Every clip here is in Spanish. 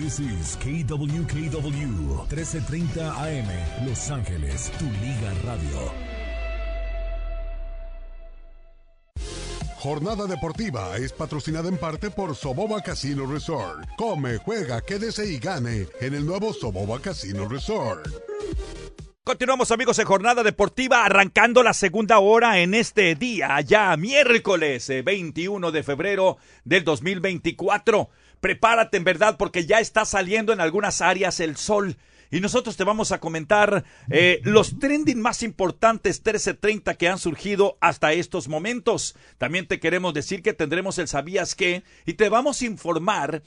This is KWKW 1330 AM Los Ángeles, tu liga radio. Jornada deportiva es patrocinada en parte por Soboba Casino Resort. Come, juega, quédese y gane en el nuevo Soboba Casino Resort. Continuamos amigos en jornada deportiva arrancando la segunda hora en este día, ya miércoles 21 eh, de febrero del 2024. Prepárate en verdad porque ya está saliendo en algunas áreas el sol. Y nosotros te vamos a comentar eh, los trending más importantes 1330 que han surgido hasta estos momentos. También te queremos decir que tendremos el sabías qué y te vamos a informar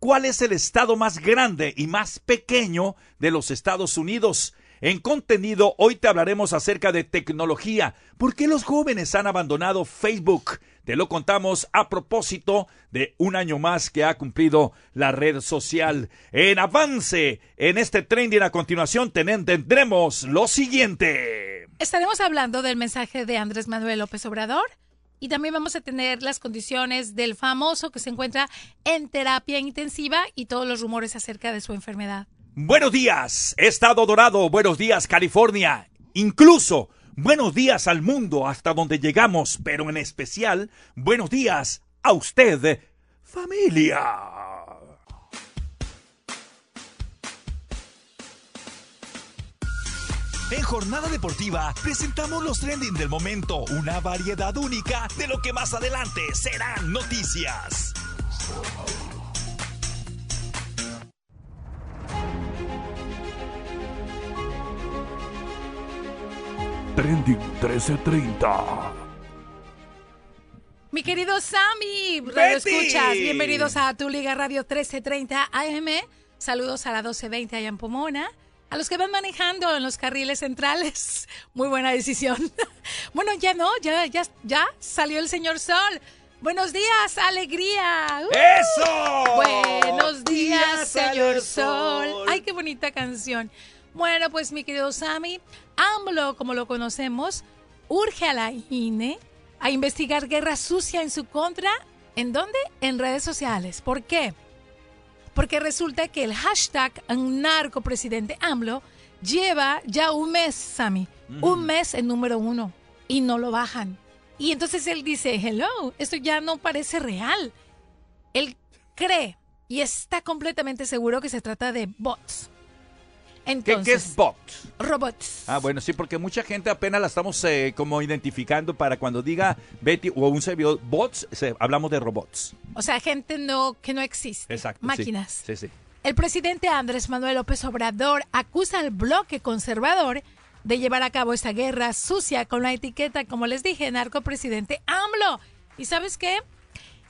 cuál es el estado más grande y más pequeño de los Estados Unidos. En contenido, hoy te hablaremos acerca de tecnología. ¿Por qué los jóvenes han abandonado Facebook? Te lo contamos a propósito de un año más que ha cumplido la red social. En avance, en este trending a continuación tendremos lo siguiente. Estaremos hablando del mensaje de Andrés Manuel López Obrador y también vamos a tener las condiciones del famoso que se encuentra en terapia intensiva y todos los rumores acerca de su enfermedad. Buenos días, Estado Dorado, buenos días, California. Incluso, buenos días al mundo hasta donde llegamos, pero en especial, buenos días a usted, familia. En Jornada Deportiva presentamos los trending del momento, una variedad única de lo que más adelante serán noticias. Trending 1330. Mi querido Sammy, Radio Escuchas, bienvenidos a tu Liga Radio 1330 AM. Saludos a la 1220 allá en Pomona. A los que van manejando en los carriles centrales, muy buena decisión. bueno, ya no, ya, ya, ya salió el señor Sol. Buenos días, alegría. ¡Uh! ¡Eso! Buenos días, señor Sol. Ay, qué bonita canción. Bueno, pues mi querido Sammy, AMLO, como lo conocemos, urge a la INE a investigar guerra sucia en su contra. ¿En dónde? En redes sociales. ¿Por qué? Porque resulta que el hashtag narcopresidente AMLO lleva ya un mes, Sammy, un mes en número uno y no lo bajan. Y entonces él dice, hello, esto ya no parece real. Él cree y está completamente seguro que se trata de bots. ¿Qué, es bot? Robots. Ah, bueno, sí, porque mucha gente apenas la estamos eh, como identificando para cuando diga Betty o un servidor bots, hablamos de robots. O sea, gente no que no existe. Exacto. Máquinas. Sí, sí. El presidente Andrés Manuel López Obrador acusa al bloque conservador de llevar a cabo esta guerra sucia con la etiqueta, como les dije, narcopresidente AMLO. ¿Y sabes qué?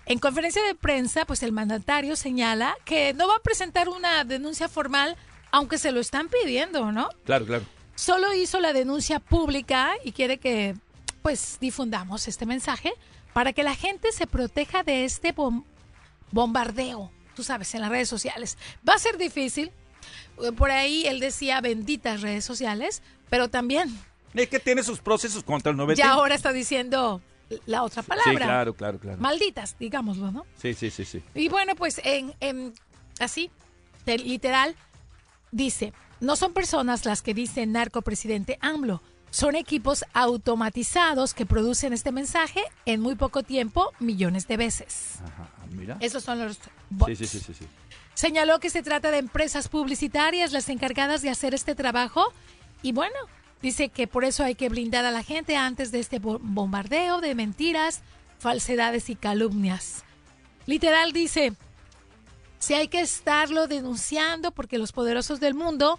En conferencia de prensa, pues el mandatario señala que no va a presentar una denuncia formal aunque se lo están pidiendo, ¿no? Claro, claro. Solo hizo la denuncia pública y quiere que pues difundamos este mensaje para que la gente se proteja de este bombardeo, tú sabes, en las redes sociales. Va a ser difícil. Eh, por ahí él decía benditas redes sociales, pero también... Es que tiene sus procesos contra el 90. Ya ahora está diciendo la otra palabra. Sí, claro, claro, claro. Malditas, digámoslo, ¿no? Sí, sí, sí, sí. Y bueno, pues en, en así, literal, Dice, no son personas las que dicen narcopresidente AMLO, son equipos automatizados que producen este mensaje en muy poco tiempo millones de veces. Ajá, mira. Esos son los bots. Sí, sí, sí, sí, Señaló que se trata de empresas publicitarias las encargadas de hacer este trabajo y bueno, dice que por eso hay que blindar a la gente antes de este bombardeo de mentiras, falsedades y calumnias. Literal dice, si hay que estarlo denunciando porque los poderosos del mundo,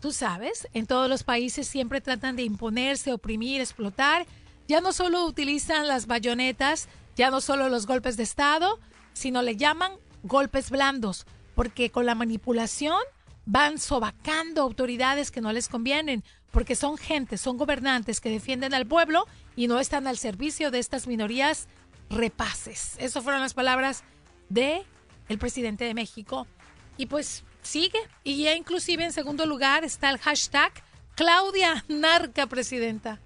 tú sabes, en todos los países siempre tratan de imponerse, oprimir, explotar. Ya no solo utilizan las bayonetas, ya no solo los golpes de Estado, sino le llaman golpes blandos, porque con la manipulación van sobacando autoridades que no les convienen, porque son gente, son gobernantes que defienden al pueblo y no están al servicio de estas minorías repases. Esas fueron las palabras de el presidente de México. Y pues sigue. Y ya inclusive en segundo lugar está el hashtag Claudia Narca Presidenta.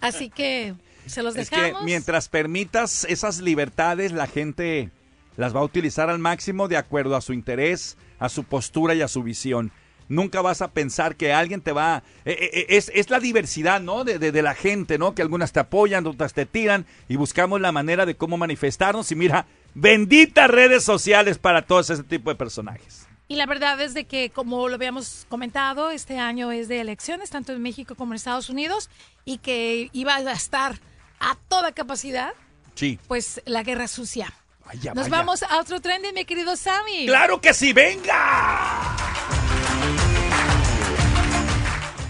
Así que se los dejamos. Es que mientras permitas esas libertades, la gente las va a utilizar al máximo de acuerdo a su interés, a su postura y a su visión. Nunca vas a pensar que alguien te va... eh, eh, eh, es, es la diversidad, ¿no? De, de- de la gente, ¿no? Que algunas te apoyan, otras te tiran y buscamos la manera de cómo manifestarnos. Y mira, benditas redes sociales para todos ese tipo de personajes. Y la verdad es de que, como lo habíamos comentado, este año es de elecciones, tanto en México como en Estados Unidos, y que iba a estar a toda capacidad, Sí. pues, la guerra sucia. Vaya, Nos vaya. vamos a otro trending, mi querido Sammy. ¡Claro que sí! ¡Venga!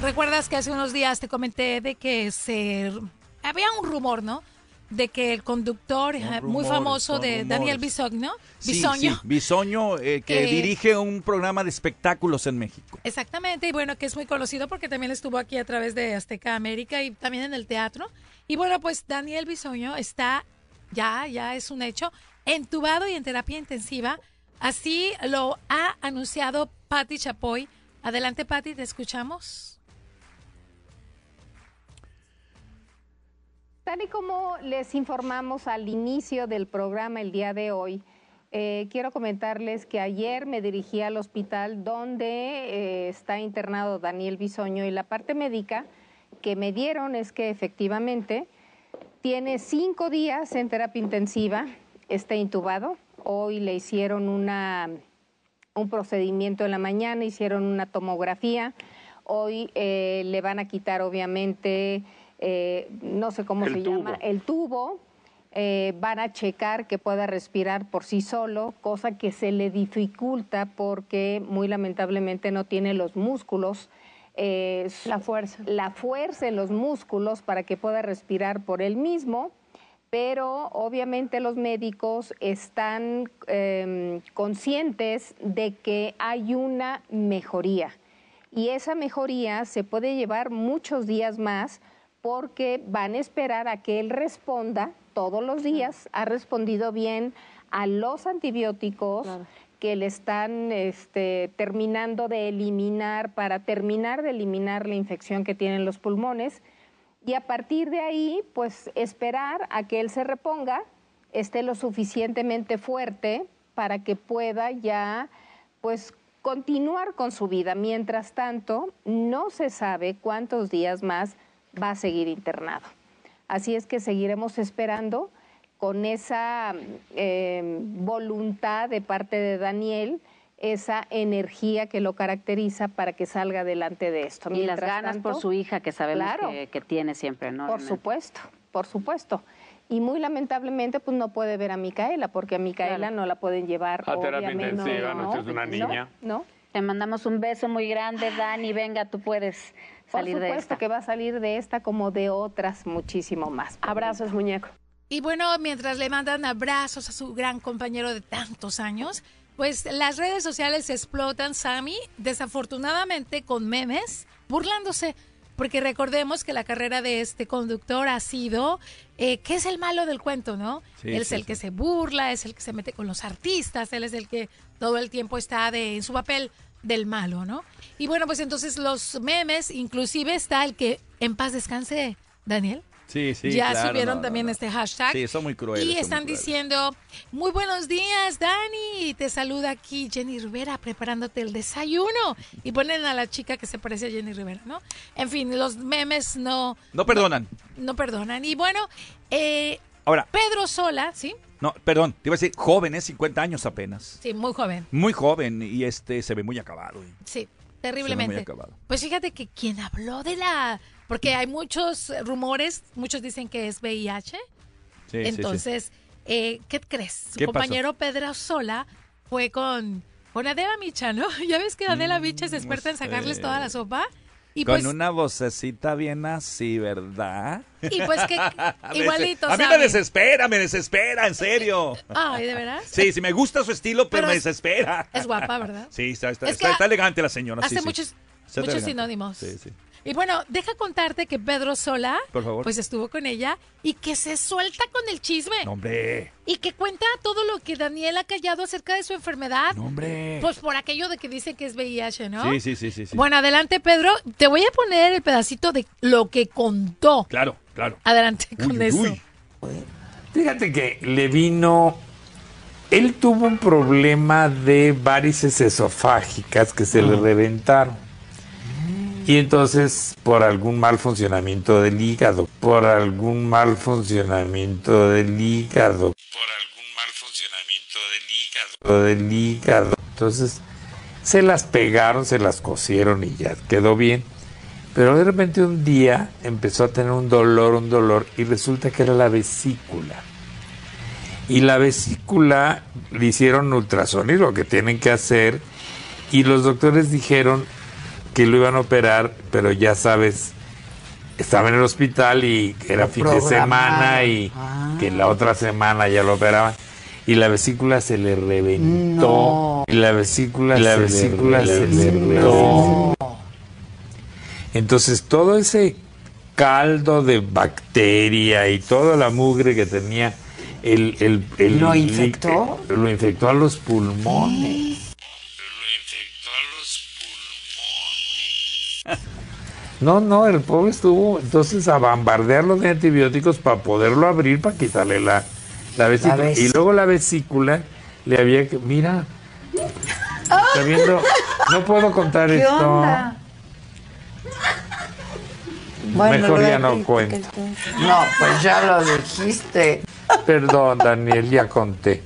¿Recuerdas que hace unos días te comenté de que se había un rumor, ¿no? De que el conductor eh, muy famoso de Daniel. Bisoño, Sí, sí, Bisoño, eh, que Eh, dirige un programa de espectáculos en México. Exactamente, y bueno, que es muy conocido porque también estuvo aquí a través de Azteca América y también en el teatro. Y bueno, pues Daniel Bisoño está, ya, ya es un hecho, entubado y en terapia intensiva. Así lo ha anunciado Patti Chapoy. Adelante, Patti, te escuchamos. Tal y como les informamos al inicio del programa el día de hoy, eh, quiero comentarles que ayer me dirigí al hospital donde eh, está internado Daniel Bisoño y la parte médica que me dieron es que efectivamente tiene cinco días en terapia intensiva, está intubado. Hoy le hicieron una, un procedimiento en la mañana, hicieron una tomografía. Hoy eh, le van a quitar, obviamente, eh, no sé cómo se llama, el tubo. Eh, van a checar que pueda respirar por sí solo, cosa que se le dificulta porque muy lamentablemente no tiene los músculos. eh, La fuerza. la fuerza en los músculos para que pueda respirar por él mismo, pero obviamente los médicos están eh, conscientes de que hay una mejoría y esa mejoría se puede llevar muchos días más porque van a esperar a que él responda todos los días, ha respondido bien a los antibióticos Claro. que le están este, terminando de eliminar para terminar de eliminar la infección que tienen los pulmones y a partir de ahí, pues esperar a que él se reponga, esté lo suficientemente fuerte para que pueda ya, pues continuar con su vida. Mientras tanto, no se sabe cuántos días más va a seguir internado. Así es que seguiremos esperando con esa eh, voluntad de parte de Daniel, esa energía que lo caracteriza para que salga adelante de esto. Y las ganas por su hija que sabemos Claro. que, que tiene siempre, ¿no? por supuesto, por supuesto. Y muy lamentablemente, pues no puede ver a Micaela, porque a Micaela Claro. no la pueden llevar. A terapia obviamente, intensiva, no, es una niña. No, Te mandamos un beso muy grande, Dani. Venga, tú puedes salir de supuesto esta. que va a salir de esta como de otras muchísimo más. Abrazos, muñeco. Y bueno, mientras le mandan abrazos a su gran compañero de tantos años, pues las redes sociales explotan, Sammy, desafortunadamente con memes, burlándose. Porque recordemos que la carrera de este conductor ha sido, eh, que es el malo del cuento, ¿no? Sí, él es sí, el sí. que se burla, es el que se mete con los artistas, él es el que todo el tiempo está de, en su papel del malo, ¿no? Y bueno, pues entonces los memes, inclusive está el que en paz descanse, Daniel. Sí, sí. ya claro, subieron no, también no. este hashtag. Sí, son muy crueles. Y muy están diciendo, muy buenos días, Dani. Te saluda aquí Jenny Rivera preparándote el desayuno. Y ponen a la chica que se parece a Jenny Rivera, ¿no? En fin, los memes no, No perdonan. no perdonan. Y bueno, eh, Ahora, Pedro Sola, ¿sí? No, perdón, te iba a decir, joven, es 50 años apenas. Sí, muy joven. Muy joven y este se ve muy acabado. ¿eh? Sí, muy terriblemente. acabado. Pues fíjate que quien habló de la... Porque hay muchos rumores, muchos dicen que es VIH. Sí, sí, sí. Entonces, eh, ¿qué crees? Su ¿Qué pasó? compañero Pedro Sola fue con, con Adela Micha, ¿no? Ya ves que Adela Micha es experta en sacarles toda la sopa. Y Con pues, una vocecita bien así, ¿verdad? y pues que igualito, A mí me desespera, me desespera, en serio. Ay, ¿de veras? Sí, sí, me gusta su estilo, pero, Pero me es- desespera. Es guapa, ¿verdad? Sí, está, está, Es está- elegante la señora. Hace sí, muchos, muchos sinónimos. Sí, sí. Y bueno, deja contarte que Pedro Sola, Por favor. pues estuvo con ella y que se suelta con el chisme. No, hombre. Y que cuenta todo lo que Daniel ha callado acerca de su enfermedad. No, hombre. Pues por aquello de que dice que es VIH, ¿no? Sí, sí, sí, sí. sí. Bueno, adelante, Pedro. Te voy a poner el pedacito de lo que contó. Claro, claro. Adelante con uy, eso. uy. Fíjate que le vino él tuvo un problema de varices esofágicas que se le reventaron. Y entonces, por algún mal funcionamiento del hígado, por algún mal funcionamiento del hígado, por algún mal funcionamiento del hígado, del hígado. Entonces, se las pegaron, se las cosieron y ya quedó bien. Pero de repente un día empezó a tener un dolor, un dolor, y resulta que era la vesícula. Y la vesícula le hicieron ultrasonido, lo que tienen que hacer, y los doctores dijeron que lo iban a operar, pero ya sabes, estaba en el hospital y era Lo fin de semana y Ah. que la otra semana ya lo operaban. Y la vesícula se le reventó. Y la vesícula, la se le vesícula se le reventó. Entonces todo ese caldo de bacteria y toda la mugre que tenía el, el, el- ¿Lo infectó? el- lo infectó a los pulmones. No, no, el pobre estuvo entonces a bombardearlo de antibióticos para poderlo abrir, para quitarle la, la vesícula. La ves- y luego la vesícula le había que. Mira, está viendo. No puedo contar ¿Qué esto. onda? Mejor ya no cuento. No, pues ya lo dijiste. Perdón, Daniel, ya conté.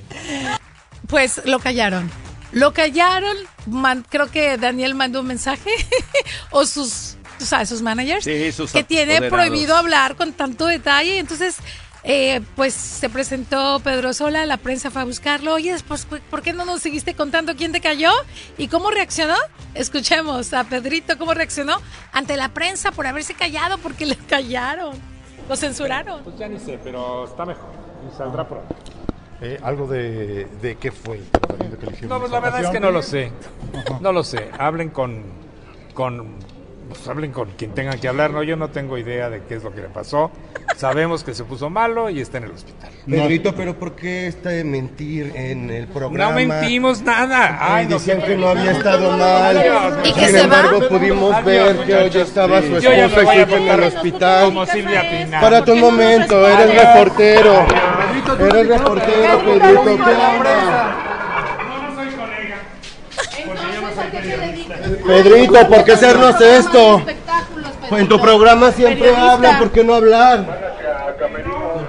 Pues lo callaron. Lo callaron. man- creo que Daniel mandó un mensaje. o sus, tú sabes, sus managers. Sí, sus que tiene prohibido hablar con tanto detalle. Entonces, eh, pues se presentó Pedro Sola, la prensa fue a buscarlo. Oye, pues, ¿por qué no nos seguiste contando quién te cayó y cómo reaccionó? Escuchemos a Pedrito cómo reaccionó ante la prensa por haberse callado porque le callaron. Lo censuraron. Pues ya ni sé, pero está mejor y saldrá pronto. Eh, algo de, de qué fue el tratamiento que le hicieron. No, pues la verdad es que no lo sé. No lo sé. Hablen con, con pues hablen con quien tengan que hablar. No, yo no tengo idea de qué es lo que le pasó. Sabemos que se puso malo y está en el hospital. Pedrito, pero ¿por qué esta de mentir en el programa? No mentimos nada. Ay, Ay, no decían que no había estado mal. Adiós. ¿Y que Sin se va? embargo, pudimos Adiós, ver que hoy estaba su esposa voy y a su hija en el hospital. Como Silvia Pinal. Párate un momento, eres reportero. Eres reportero, Pedrito. ¿Qué onda? Pedrito, ¿por qué hacernos esto? En tu programa siempre Periodista. hablan, ¿por qué no hablar?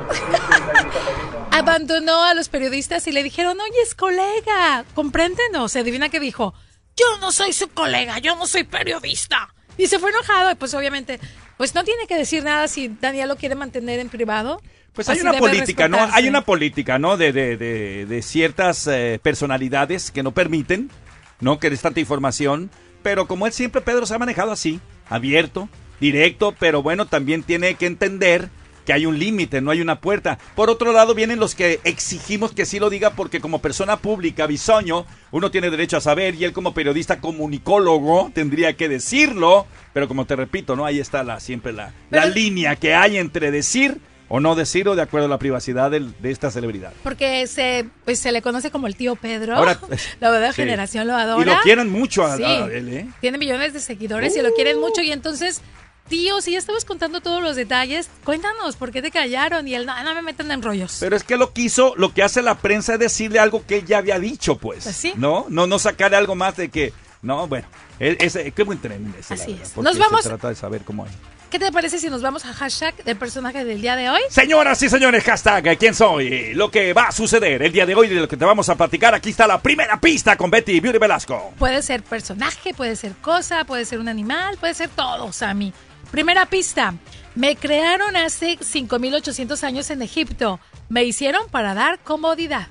abandonó a los periodistas y le dijeron, oye, es colega, compréndenos. Se adivina que dijo, yo no soy su colega, yo no soy periodista. Y se fue enojado, y pues obviamente, pues no tiene que decir nada si Daniel lo quiere mantener en privado. Pues hay una política, ¿no? Hay una política, ¿no? De, de, de, de ciertas eh, personalidades que no permiten, ¿no? Que des tanta información. Pero como él siempre, Pedro, se ha manejado así, abierto, directo, pero bueno, también tiene que entender que hay un límite, no hay una puerta. Por otro lado, vienen los que exigimos que sí lo diga porque como persona pública, bisoño, uno tiene derecho a saber y él como periodista comunicólogo tendría que decirlo. Pero como te repito, ¿no? Ahí está la, siempre la, la línea que hay entre decir o no decirlo de acuerdo a la privacidad del- de esta celebridad. Porque se, pues, se le conoce como el tío Pedro. Ahora- la Sí. generación lo adora. Y lo quieren mucho a, Sí. a él, ¿eh? Tiene millones de seguidores y lo quieren mucho. Y entonces, tío, si ya estabas contando todos los detalles, cuéntanos por qué te callaron. Y él, no, no me metan en rollos. Pero es que lo que hizo, lo que hace la prensa es decirle algo que él ya había dicho, pues. Pues sí. ¿No? No, no sacarle algo más de que. No, bueno. Es, es- qué buen tren ese, la Así verdad, es. Nos vamos- Se trata de saber cómo es. ¿Qué te parece si nos vamos a hashtag del personaje del día de hoy? Señoras y señores, hashtag ¿Quién soy? Lo que va a suceder el día de hoy de lo que te vamos a platicar. Aquí está la primera pista con Betty Beauty Velasco. Puede ser personaje, puede ser cosa, puede ser un animal, puede ser todo, Sammy. Primera pista. Me crearon hace 5800 años en Egipto. Me hicieron para dar comodidad.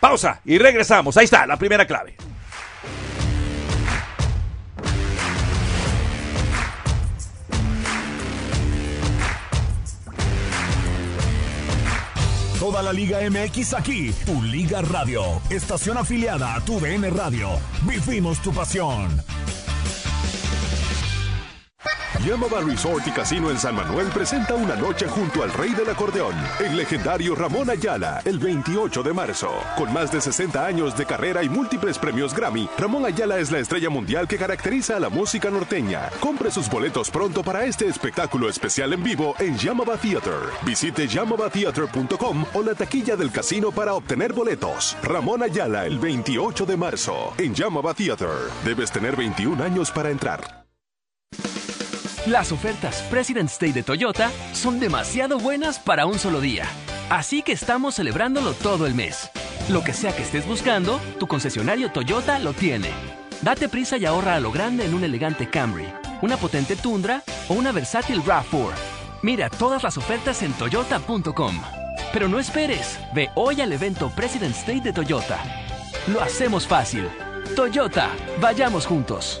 Pausa y regresamos. Ahí está, la primera clave. Toda la Liga MX aquí, tu Liga Radio, estación afiliada a tu DN Radio. Vivimos tu pasión. Yamaba Resort y Casino en San Manuel presenta una noche junto al rey del acordeón, el legendario Ramón Ayala, el 28 de marzo. Con más de 60 años de carrera y múltiples premios Grammy, Ramón Ayala es la estrella mundial que caracteriza a la música norteña. Compre sus boletos pronto para este espectáculo especial en vivo en Yamaba Theater. Visite yamabatheater.com o la taquilla del casino para obtener boletos. Ramón Ayala, el 28 de marzo, en Yamaba Theater. Debes tener 21 años para entrar. Las ofertas President's Day de Toyota son demasiado buenas para un solo día. Así que estamos celebrándolo todo el mes. Lo que sea que estés buscando, tu concesionario Toyota lo tiene. Date prisa y ahorra a lo grande en un elegante Camry, una potente Tundra o una versátil RAV4. Mira todas las ofertas en toyota.com. Pero no esperes, ve hoy al evento President's Day de Toyota. Lo hacemos fácil. Toyota, vayamos juntos.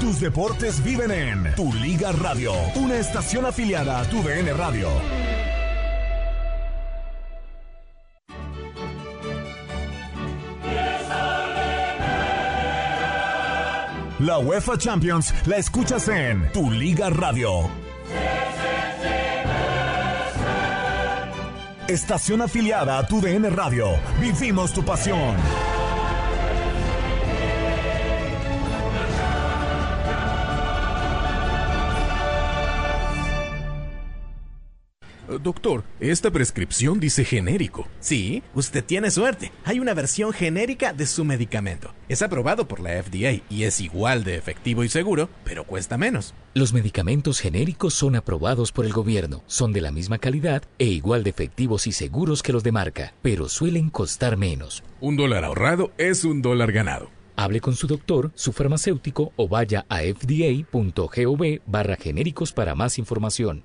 Tus deportes viven en Tu Liga Radio, una estación afiliada a Tu DN Radio. La UEFA Champions la escuchas en Tu Liga Radio. Estación afiliada a Tu DN Radio. Vivimos tu pasión. Doctor, esta prescripción dice genérico. Sí, usted tiene suerte. Hay una versión genérica de su medicamento. Es aprobado por la FDA y es igual de efectivo y seguro, pero cuesta menos. Los medicamentos genéricos son aprobados por el gobierno, son de la misma calidad e igual de efectivos y seguros que los de marca, pero suelen costar menos. Un dólar ahorrado es un dólar ganado. Hable con su doctor, su farmacéutico o vaya a fda.gov barra genéricos para más información.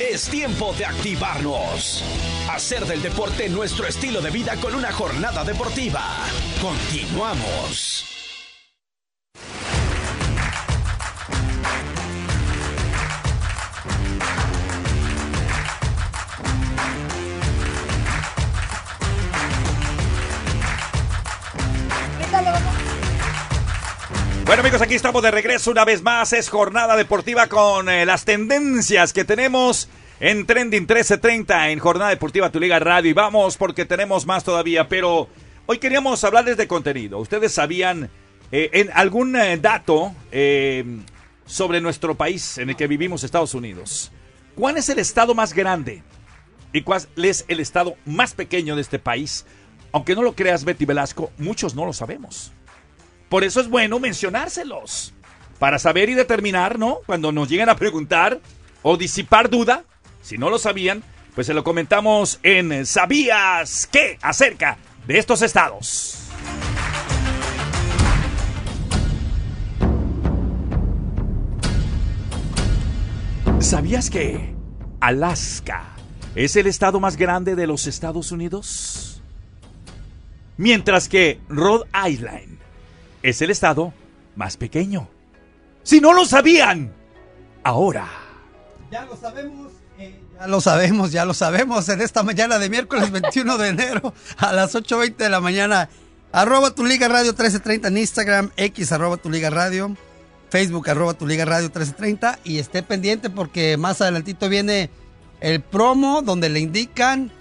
Es tiempo de activarnos. Hacer del deporte nuestro estilo de vida con una jornada deportiva. Continuamos. Bueno amigos, aquí estamos de regreso una vez más. Es jornada deportiva con eh, las tendencias que tenemos en Trending 1330 en Jornada Deportiva Tu Liga Radio. Y vamos porque tenemos más todavía, pero hoy queríamos hablarles de contenido. Ustedes sabían eh, en algún eh, dato sobre nuestro país en el que vivimos, Estados Unidos. ¿Cuál es el estado más grande? ¿Y cuál es el estado más pequeño de este país? Aunque no lo creas, Betty Velasco, muchos no lo sabemos. Por eso es bueno mencionárselos. Para saber y determinar, ¿no? Cuando nos lleguen a preguntar o disipar duda, si no lo sabían, pues se lo comentamos en ¿Sabías qué? acerca de estos estados. ¿Sabías que Alaska es el estado más grande de los Estados Unidos? Mientras que Rhode Island es el estado más pequeño. Si no lo sabían, ahora Ya lo sabemos. Ya lo sabemos, ya lo sabemos. En esta mañana de miércoles 21 de enero a las 8.20 de la mañana. Arroba tu Liga Radio 1330 en Instagram, X arroba tu Liga Radio, Facebook arroba tu Liga Radio 1330 y esté pendiente porque más adelantito viene el promo donde le indican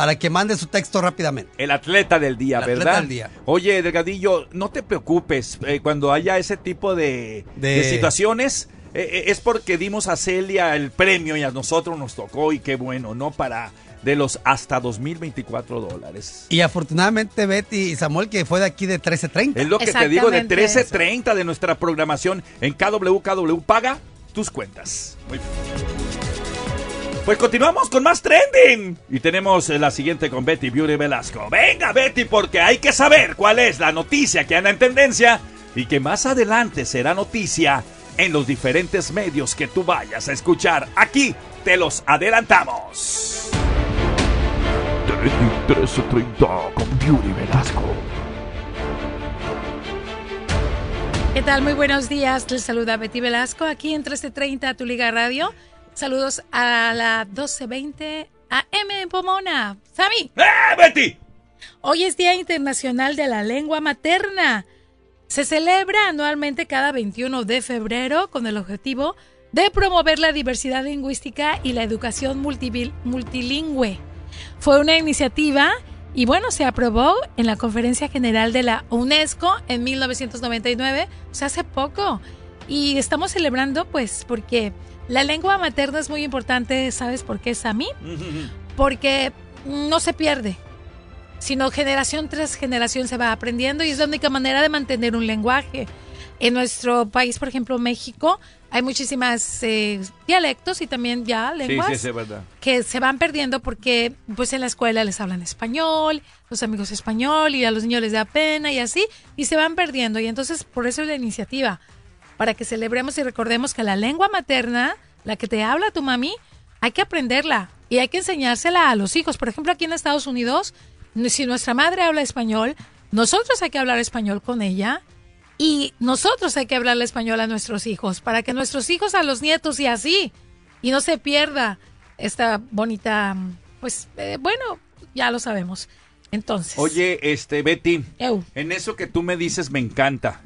para que mande su texto rápidamente. El atleta del día, El atleta ¿verdad? del día. Oye, Delgadillo, no te preocupes. eh, cuando haya ese tipo de, De- de situaciones, eh, eh, es porque dimos a Celia el premio y a nosotros nos tocó. Y qué bueno, ¿no? Para de los hasta 2024 dólares. Y afortunadamente Betty y Samuel que fue de aquí de 1330. Es lo que te digo de 13.30 de nuestra programación en KW. KW paga tus cuentas. Muy bien. Pues continuamos con más trending. Y tenemos eh, la siguiente con Betty Beauty Velasco. Venga, Betty, porque hay que saber cuál es la noticia que anda en tendencia y que más adelante será noticia en los diferentes medios que tú vayas a escuchar. Aquí te los adelantamos. Trending 1330 con Beauty Velasco. ¿Qué tal? Muy buenos días. Les saluda Betty Velasco aquí en 1330 Tu Liga Radio. Saludos a la 1220 AM en Pomona. ¡Sami! ¡Eh, Betty! Hoy es Día Internacional de la Lengua Materna. Se celebra anualmente cada 21 de febrero con el objetivo de promover la diversidad lingüística y la educación multilingüe. Fue una iniciativa y bueno, se aprobó en la Conferencia General de la UNESCO en 1999, o sea, hace poco. Y estamos celebrando pues porque la lengua materna es muy importante, ¿sabes por qué, Sami? Porque no se pierde, sino generación tras generación se va aprendiendo y es la única manera de mantener un lenguaje. En nuestro país, por ejemplo, México, hay muchísimas eh, dialectos y también ya lenguas Sí, sí, sí, es verdad. que se van perdiendo porque pues en la escuela les hablan español, los amigos español y a los niños les da pena y así, y se van perdiendo. Y entonces por eso es la iniciativa, para que celebremos y recordemos que la lengua materna, la que te habla tu mami, hay que aprenderla y hay que enseñársela a los hijos. Por ejemplo, aquí en Estados Unidos, si nuestra madre habla español, nosotros hay que hablar español con ella y nosotros hay que hablarle español a nuestros hijos para que nuestros hijos a los nietos y así y no se pierda esta bonita, pues eh, bueno, ya lo sabemos. Entonces, Oye, este, Betty, Eu. en eso que tú me dices me encanta.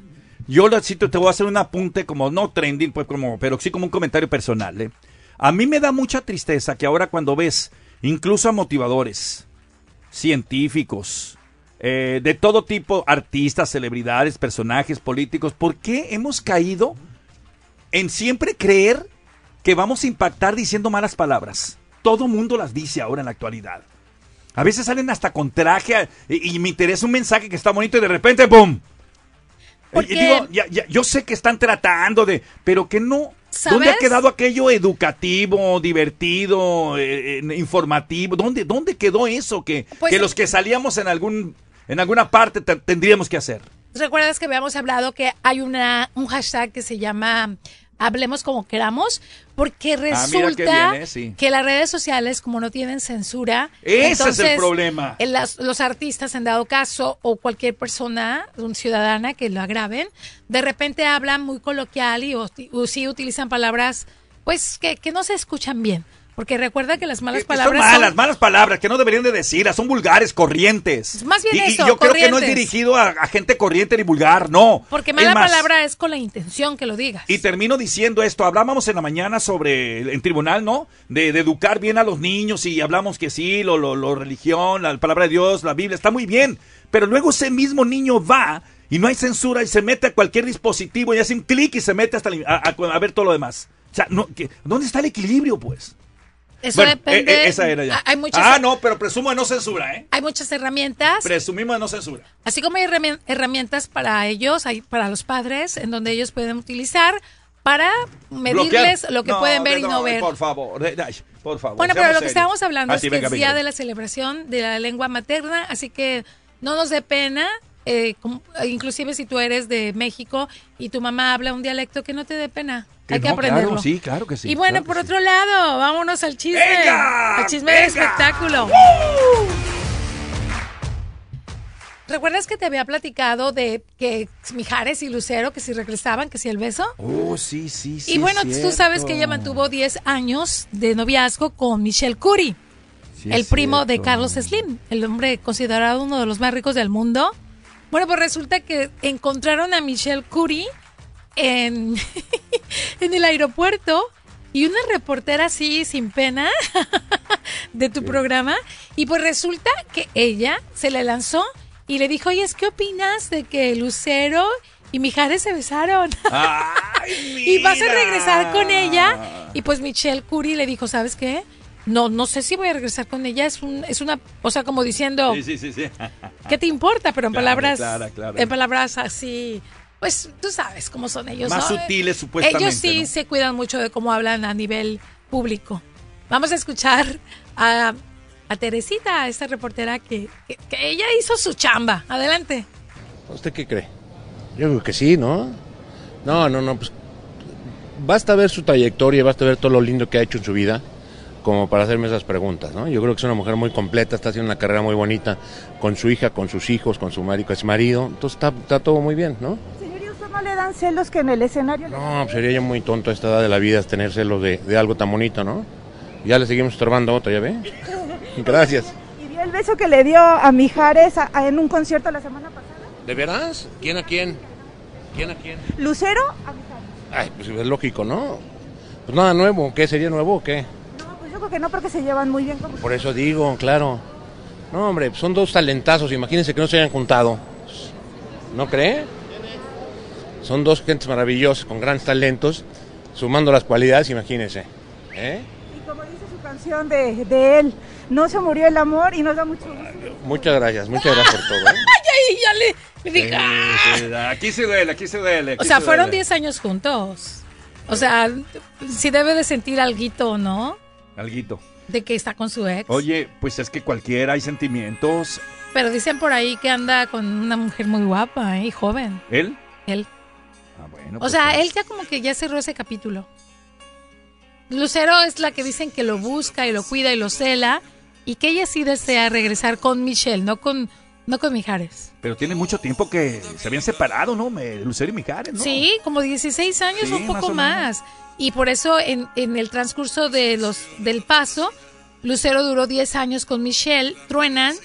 Yo te voy a hacer un apunte como no trending, pues como, pero sí como un comentario personal. ¿eh? A mí me da mucha tristeza que ahora cuando ves incluso a motivadores, científicos, eh, de todo tipo, artistas, celebridades, personajes políticos, ¿por qué hemos caído en siempre creer que vamos a impactar diciendo malas palabras? Todo mundo las dice ahora en la actualidad. A veces salen hasta con traje y, y me interesa un mensaje que está bonito y de repente ¡pum! Porque- Y digo, ya- ya- yo sé que están tratando de, pero que no. ¿Dónde ha quedado aquello educativo, divertido, eh, eh, informativo? ¿Dónde, ¿Dónde quedó eso que, Pues- que los que salíamos en algún en alguna parte te- tendríamos que hacer? ¿recuerdas que habíamos hablado que hay una un hashtag que se llama Hablemos como queramos? Porque Ah, resulta ¿eh? Sí. que las redes sociales, como no tienen censura, Ese es el problema. en las- los artistas, en dado caso, o cualquier persona, un ciudadana que lo agraven, de repente hablan muy coloquial y o, o sí utilizan palabras, pues, que, que no se escuchan bien. Porque recuerda que las malas Que palabras son malas, son- malas palabras que no deberían de decirlas, son vulgares, corrientes. Más bien y, y eso, yo creo que no es dirigido a, a gente corriente ni vulgar, no. Porque Es mala más, palabra es con la intención que lo digas. Y termino diciendo esto, hablábamos en la mañana sobre, en tribunal, ¿no? De, de educar bien a los niños y hablamos que sí, lo, lo, lo religión, la palabra de Dios, la Biblia, está muy bien. Pero luego ese mismo niño va y no hay censura y se mete a cualquier dispositivo y hace un clic y se mete hasta a, a- a ver todo lo demás. O sea, no, que- ¿dónde está el equilibrio, pues? Eso Bueno, depende. eh, eh, esa era ya. Hay muchas, Ah, no, pero presumo de no censura, ¿eh? hay muchas herramientas. Presumimos de no censura. Así como hay herrami- herramientas para ellos, hay para los padres, en donde ellos pueden utilizar para medirles Bloquear. lo que No, pueden ver y no, ver. Por favor, eh, por favor. Bueno, pero lo que estábamos hablando Ah, es sí, que venga, es venga, día venga. de la celebración de la lengua materna, así que no nos dé pena. Eh, inclusive si tú eres de México y tu mamá habla un dialecto que no te dé pena, Que hay que aprenderlo. claro, sí, claro que sí, Y bueno, claro por sí. otro lado, vámonos al chisme, ¡Venga! al chisme del espectáculo. ¿recuerdas que te había platicado de que Mijares y Lucero, que si regresaban, que si el beso? Oh, sí, sí, sí. y bueno, tú sabes que ella mantuvo 10 años de noviazgo con Michelle Sí, el primo de. Carlos Slim, el hombre considerado uno de los más ricos del mundo. Bueno, pues resulta que encontraron a Michelle Curry en, en el aeropuerto y una reportera así sin pena de tu programa y pues resulta que ella se le lanzó y le dijo, oye, ¿qué opinas de que Lucero y Mijares se besaron? y vas a regresar con ella y pues Michelle Curry le dijo, ¿sabes qué? No, no sé si voy a regresar con ella. Es, un, es una, o sea, como diciendo, Sí, sí, sí, sí. ¿qué te importa? Pero en Claro, palabras, claro, claro. en palabras así, pues tú sabes cómo son ellos, Más ¿no? sutiles, supuestamente, Ellos sí ¿no? se cuidan mucho de cómo hablan a nivel público. Vamos a escuchar a, a Teresita, a esta reportera que, que, que ella hizo su chamba. Adelante. ¿Usted qué cree? Yo creo que sí, ¿no? No, no, no, pues basta ver su trayectoria, basta ver todo lo lindo que ha hecho en su vida como para hacerme esas preguntas, ¿no? Yo creo que es una mujer muy completa, está haciendo una carrera muy bonita con su hija, con sus hijos, con su marido, con su marido, entonces está, está todo muy bien, ¿no? Señor, ¿y usted no le dan celos que en el escenario... No, pues sería yo muy tonto a esta edad de la vida tener celos de, de algo tan bonito, ¿no? Ya le seguimos estorbando a otro, ¿ya ve? Gracias. ¿Y vio el beso que le dio a Mijares a- a- en un concierto la semana pasada? ¿De veras? ¿Quién a quién? ¿Quién a quién? Lucero a Mijares. Ay, pues es lógico, ¿no? Pues nada nuevo, ¿qué? ¿Sería nuevo o qué? Yo creo que no porque se llevan muy bien como... Por eso digo, claro. No, hombre, son dos talentazos, imagínense que no se hayan juntado. ¿No cree? Son dos gentes maravillosas con grandes talentos, sumando las cualidades, imagínense. ¿Eh? Y como dice su canción de, de él, no se murió el amor y nos da mucho gusto. Muchas gracias, muchas gracias por todo. ¿eh? Ay, ya le, le dije, "Ah". Sí, sí, aquí se duele, aquí se duele. O sea, se fueron duele. 10 años juntos. O sea, si debe de sentir alguito, ¿no? Alguito. De que está con su ex. Oye, pues es que cualquiera hay sentimientos. Pero dicen por ahí que anda con una mujer muy guapa ¿eh? y joven. ¿Él? Él. Ah, bueno. O pues, sea, él ya como que ya cerró ese capítulo. Lucero es la que dicen que lo busca y lo cuida y lo cela y que ella sí desea regresar con Michelle, no con no con Mijares. Pero tiene mucho tiempo que se habían separado, ¿no? Lucero y Mijares, ¿no? Sí, como 16 años, Sí, un más poco o más. Y por eso en, en el transcurso de los del paso, Lucero duró 10 años con Michelle, truenan,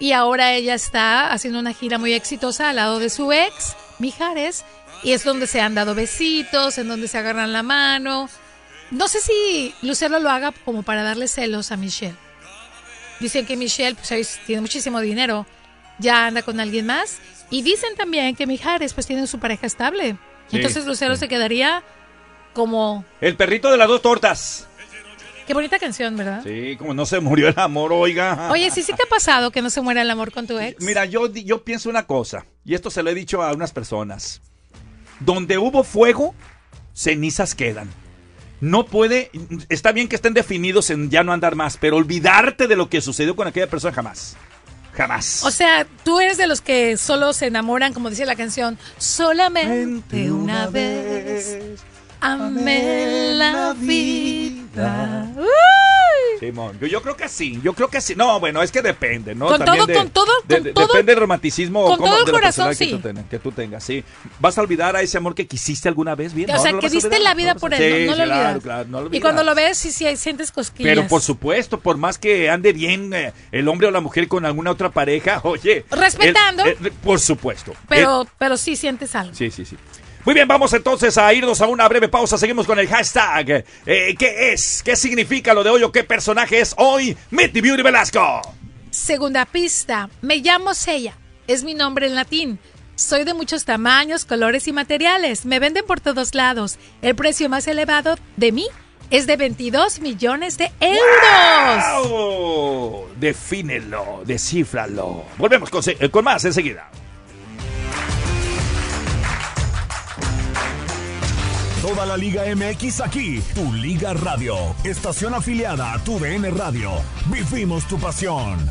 y ahora ella está haciendo una gira muy exitosa al lado de su ex, Mijares, y es donde se han dado besitos, en donde se agarran la mano. No sé si Lucero lo haga como para darle celos a Michelle. Dicen que Michelle pues, tiene muchísimo dinero, ya anda con alguien más. Y dicen también que Mijares pues tiene su pareja estable. Sí, Entonces Lucero se quedaría como... El perrito de las dos tortas. Qué bonita canción, ¿verdad? Sí, como no se murió el amor, oiga. Oye, ¿sí, sí te ha pasado que no se muera el amor con tu ex? Mira, yo, yo pienso una cosa, y esto se lo he dicho a unas personas. Donde hubo fuego, cenizas quedan. No puede, está bien que estén definidos en ya no andar más, pero olvidarte de lo que sucedió con aquella persona jamás. Jamás. O sea, tú eres de los que solo se enamoran, como dice la canción, solamente una vez. Amé la vida. Uy. Simón, yo, yo creo que sí, yo creo que sí. No, bueno, es que depende, ¿no? Con También todo, con todo, de- con de- todo- Depende del romanticismo con cómo- todo el de la corazón, sí. que, tú ten- que tú tengas, sí. ¿Vas a olvidar a ese amor que quisiste alguna vez? Bien, O no, sea, no que diste la vida no por él, no, Sí, no lo claro, olvidas. claro, no lo y olvidas. cuando lo ves, sí, sí, sientes cosquillas. Pero por supuesto, por más que ande bien eh, el hombre o la mujer con alguna otra pareja, oye. Respetando. el- el- por supuesto. Pero, pero sí sientes algo. Eh, sí, sí, sí. Muy bien, vamos entonces a irnos a una breve pausa. Seguimos con el hashtag. Eh, ¿Qué es? ¿Qué significa lo de hoy o qué personaje es hoy? Mitty Beauty Velasco. Segunda pista. Me llamo Sella. Es mi nombre en latín. Soy de muchos tamaños, colores y materiales. Me venden por todos lados. El precio más elevado de mí es de 22 millones de euros. ¡Wow! Defínelo, descífralo. Volvemos con, con más enseguida. Toda la Liga MX aquí, tu Liga Radio, estación afiliada a tu DN Radio. Vivimos tu pasión.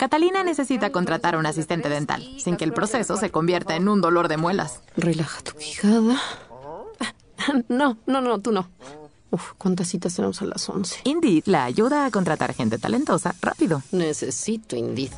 Catalina necesita contratar a un asistente dental, sin que el proceso se convierta en un dolor de muelas. Relaja tu quijada. No, no, no, tú no. Uf, ¿cuántas citas tenemos a las 11? Indeed la ayuda a contratar gente talentosa rápido. Necesito Indeed.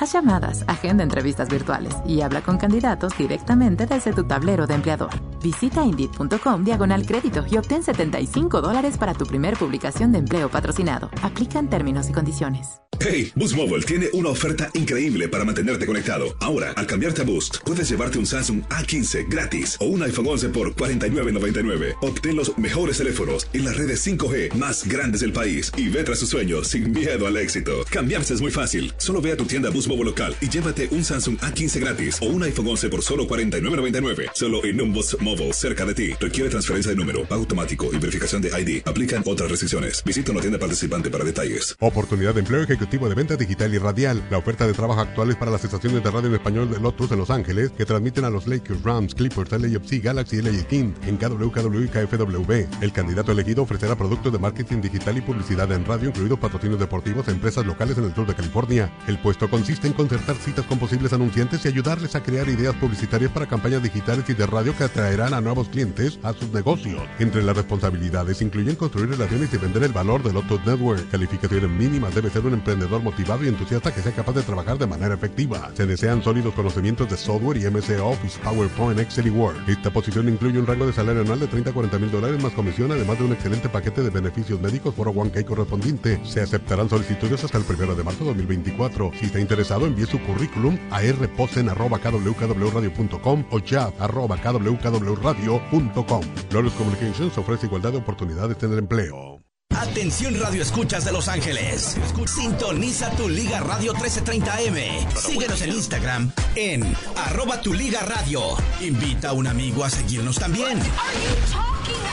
Haz llamadas, agenda entrevistas virtuales y habla con candidatos directamente desde tu tablero de empleador. Visita Indeed.com diagonal crédito y obtén 75 dólares para tu primer publicación de empleo patrocinado. Aplican términos y condiciones. Hey, Boost Mobile tiene una oferta increíble para mantenerte conectado. Ahora, al cambiarte a Boost, puedes llevarte un Samsung A15 gratis o un iPhone 11 por $49.99. Obtén los mejores teléfonos y las redes 5G más grandes del país y ve tras sus sueños sin miedo al éxito. Cambiarse es muy fácil. Solo ve a tu tienda Boost Mobile local y llévate un Samsung A15 gratis o un iPhone 11 por solo $49.99. Solo en Boost Mobile cerca de ti. Requiere transferencia de número, pago automático y verificación de ID. Aplican otras restricciones. Visita una tienda participante para detalles. Oportunidad de empleo ejecutivo de venta digital y radial. La oferta de trabajo actual es para las estaciones de radio en español de Lotus en Los Ángeles, que transmiten a los Lakers, Rams, Clippers, LAFC, Galaxy y LA King en KWKW y KFWB. El candidato elegido ofrecerá productos de marketing digital y publicidad en radio, incluidos patrocinios deportivos a empresas locales en el sur de California. El puesto consiste en concertar citas con posibles anunciantes y ayudarles a crear ideas publicitarias para campañas digitales y de radio que atraerán a nuevos clientes a sus negocios. Entre las responsabilidades incluyen construir relaciones y vender el valor de Lotus Network. Calificaciones mínimas debe ser un emprendedor motivado y entusiasta que sea capaz de trabajar de manera efectiva. Se desean sólidos conocimientos de software y MS Office, PowerPoint, Excel y Word. Esta posición incluye un rango de salario anual de 30 a 40 mil dólares más comisión, además de un excelente paquete de beneficios médicos por 1K correspondiente. Se aceptarán solicitudes hasta el 1 de marzo de 2024. Si está interesado, envíe su currículum a rposen.kwkwradio.com o chat.kwkwradio.com. Lawrence Communications ofrece igualdad de oportunidades en el empleo. Atención Radio Escuchas de Los Ángeles. Sintoniza tu Liga Radio 1330M. Síguenos en Instagram en arroba tu Liga Radio. Invita a un amigo a seguirnos también.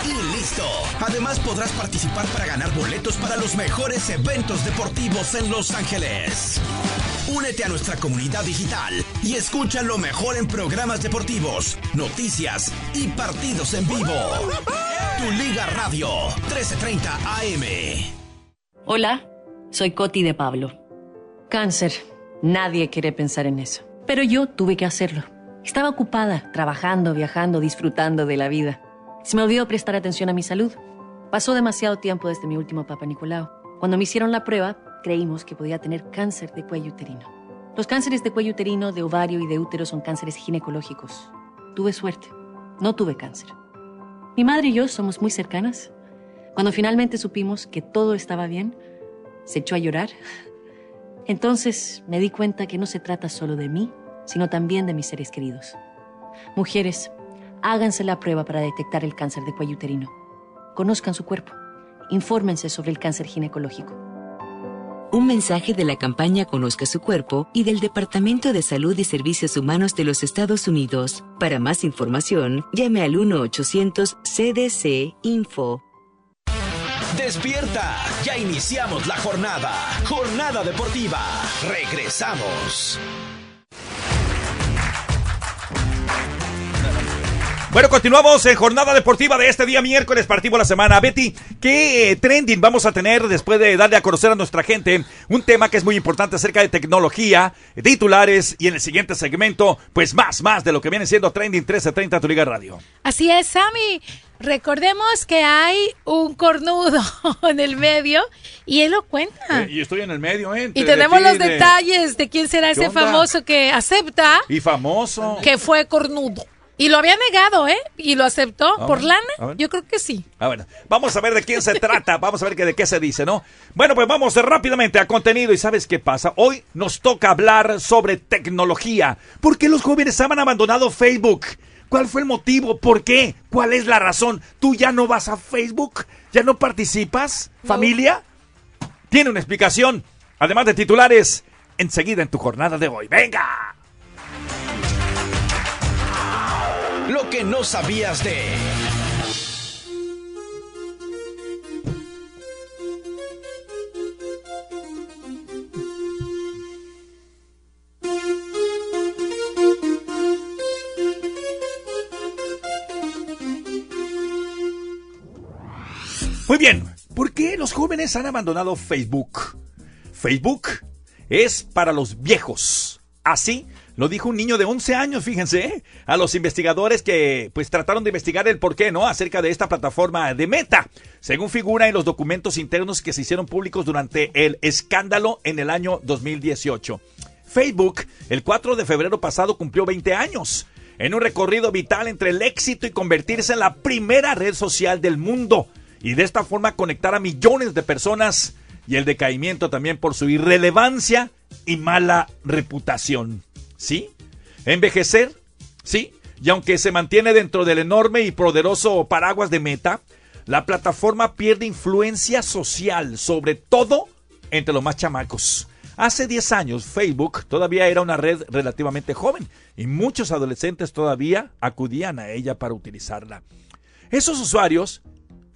Y listo. Además podrás participar para ganar boletos para los mejores eventos deportivos en Los Ángeles. Únete a nuestra comunidad digital y escucha lo mejor en programas deportivos, noticias y partidos en vivo. Tu Liga Radio 1330 AM. Hola, soy Coti de Pablo. Cáncer. Nadie quiere pensar en eso. Pero yo tuve que hacerlo. Estaba ocupada, trabajando, viajando, disfrutando de la vida. Se me olvidó prestar atención a mi salud. Pasó demasiado tiempo desde mi último Papa Nicolau. Cuando me hicieron la prueba, creímos que podía tener cáncer de cuello uterino. Los cánceres de cuello uterino, de ovario y de útero son cánceres ginecológicos. Tuve suerte. No tuve cáncer. Mi madre y yo somos muy cercanas. Cuando finalmente supimos que todo estaba bien, se echó a llorar. Entonces me di cuenta que no se trata solo de mí, sino también de mis seres queridos. Mujeres, háganse la prueba para detectar el cáncer de cuello uterino. Conozcan su cuerpo. Infórmense sobre el cáncer ginecológico. Un mensaje de la campaña Conozca su cuerpo y del Departamento de Salud y Servicios Humanos de los Estados Unidos. Para más información, llame al 1-800-CDC-INFO. Despierta, ya iniciamos la jornada. Jornada deportiva. Regresamos. Bueno, continuamos en jornada deportiva de este día miércoles, partimos la semana. Betty, ¿qué eh, trending vamos a tener después de darle a conocer a nuestra gente un tema que es muy importante acerca de tecnología, titulares y en el siguiente segmento, pues más, más de lo que viene siendo Trending 1330 Tu Liga Radio? Así es, Sammy. Recordemos que hay un cornudo en el medio y él lo cuenta. Eh, y estoy en el medio, ¿eh? Y tenemos los detalles de quién será ese famoso que acepta Y famoso. que fue cornudo. Y lo había negado, ¿eh? Y lo aceptó A por ver, lana. a ver. Yo creo que sí. Ah, bueno, vamos a ver de quién se trata, vamos a ver que de qué se dice, ¿no? Bueno, pues vamos rápidamente a contenido y ¿sabes qué pasa? Hoy nos toca hablar sobre tecnología. ¿Por qué los jóvenes han abandonado Facebook? ¿Cuál fue el motivo? ¿Por qué? ¿Cuál es la razón? ¿Tú ya no vas a Facebook? ¿Ya no participas? ¿Familia? Tiene una explicación. Además de titulares, enseguida en tu jornada de hoy. ¡Venga! Lo que no sabías de... Muy bien, ¿por qué los jóvenes han abandonado Facebook? Facebook es para los viejos. Así lo dijo un niño de 11 años, fíjense, ¿eh? a los investigadores que pues trataron de investigar el por qué, ¿no? Acerca de esta plataforma de Meta, según figura en los documentos internos que se hicieron públicos durante el escándalo en el año 2018. Facebook, el 4 de febrero pasado, cumplió 20 años en un recorrido vital entre el éxito y convertirse en la primera red social del mundo y de esta forma conectar a millones de personas y el decaimiento también por su irrelevancia y mala reputación. ¿Sí? Envejecer, sí, y aunque se mantiene dentro del enorme y poderoso paraguas de Meta, la plataforma pierde influencia social, sobre todo entre los más chamacos. Hace 10 años Facebook todavía era una red relativamente joven y muchos adolescentes todavía acudían a ella para utilizarla. Esos usuarios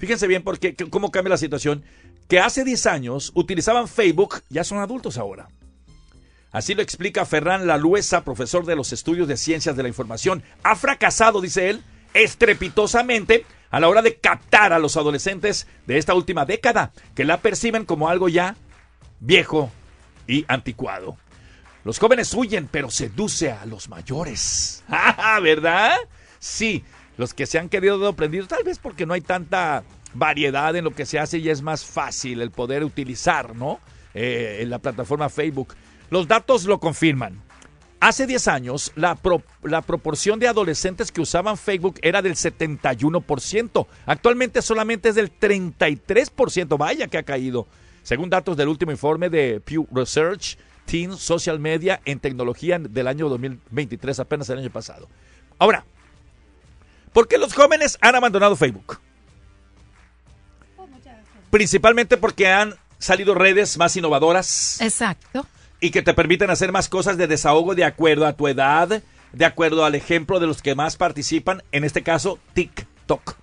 Fíjense bien porque cómo cambia la situación. Que hace 10 años utilizaban Facebook, ya son adultos ahora. Así lo explica Ferran Laluesa, profesor de los estudios de ciencias de la información. Ha fracasado, dice él, estrepitosamente a la hora de captar a los adolescentes de esta última década, que la perciben como algo ya viejo y anticuado. Los jóvenes huyen, pero seduce a los mayores. ¿Verdad? Sí, los que se han querido aprendido, tal vez porque no hay tanta variedad en lo que se hace y es más fácil el poder utilizar, ¿no? Eh, en la plataforma Facebook. Los datos lo confirman. Hace 10 años, la, la proporción de adolescentes que usaban Facebook era del 71%. Actualmente solamente es del 33%. Vaya que ha caído. Según datos del último informe de Pew Research, Teen Social Media en Tecnología del año 2023, apenas el año pasado. Ahora, ¿Por qué los jóvenes han abandonado Facebook? Principalmente porque han salido redes más innovadoras. Exacto. Y que te permiten hacer más cosas de desahogo de acuerdo a tu edad, de acuerdo al ejemplo de los que más participan, en este caso TikTok.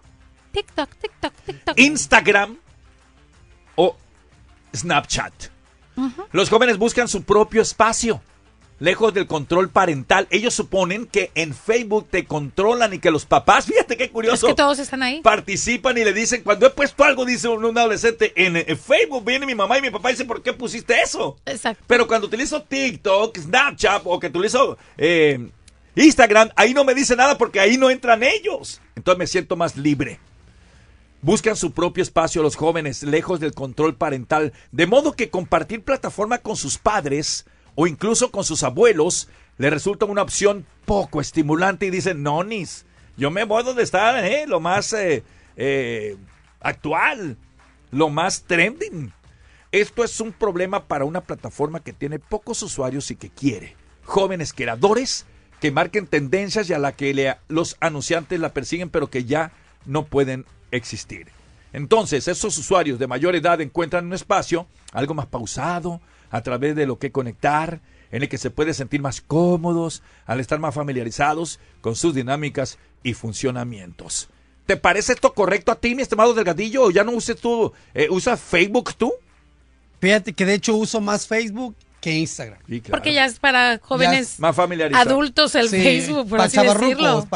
TikTok, TikTok, TikTok. Instagram o Snapchat. Los jóvenes buscan su propio espacio lejos del control parental. Ellos suponen que en Facebook te controlan y que los papás, fíjate qué curioso. Es que todos están ahí. Participan y le dicen, cuando he puesto algo, dice un, adolescente, en, Facebook viene mi mamá y mi papá y dice, ¿por qué pusiste eso? Exacto. Pero cuando utilizo TikTok, Snapchat o que utilizo eh, Instagram, ahí no me dice nada porque ahí no entran ellos. Entonces me siento más libre. Buscan su propio espacio los jóvenes, lejos del control parental, de modo que compartir plataforma con sus padres o incluso con sus abuelos, le resulta una opción poco estimulante y dicen, no, nis, yo me voy donde está eh, lo más eh, eh, actual, lo más trending. Esto es un problema para una plataforma que tiene pocos usuarios y que quiere jóvenes creadores que marquen tendencias y a la que los anunciantes la persiguen pero que ya no pueden existir. Entonces, esos usuarios de mayor edad encuentran un espacio algo más pausado, a través de lo que conectar, en el que se puede sentir más cómodos al estar más familiarizados con sus dinámicas y funcionamientos. ¿Te parece esto correcto a ti, mi estimado Delgadillo? ¿O ya no uses tú, eh, usas Facebook tú? Fíjate que de hecho uso más Facebook que Instagram. Porque ya es para jóvenes más familiarizados. adultos el Facebook, por así decirlo.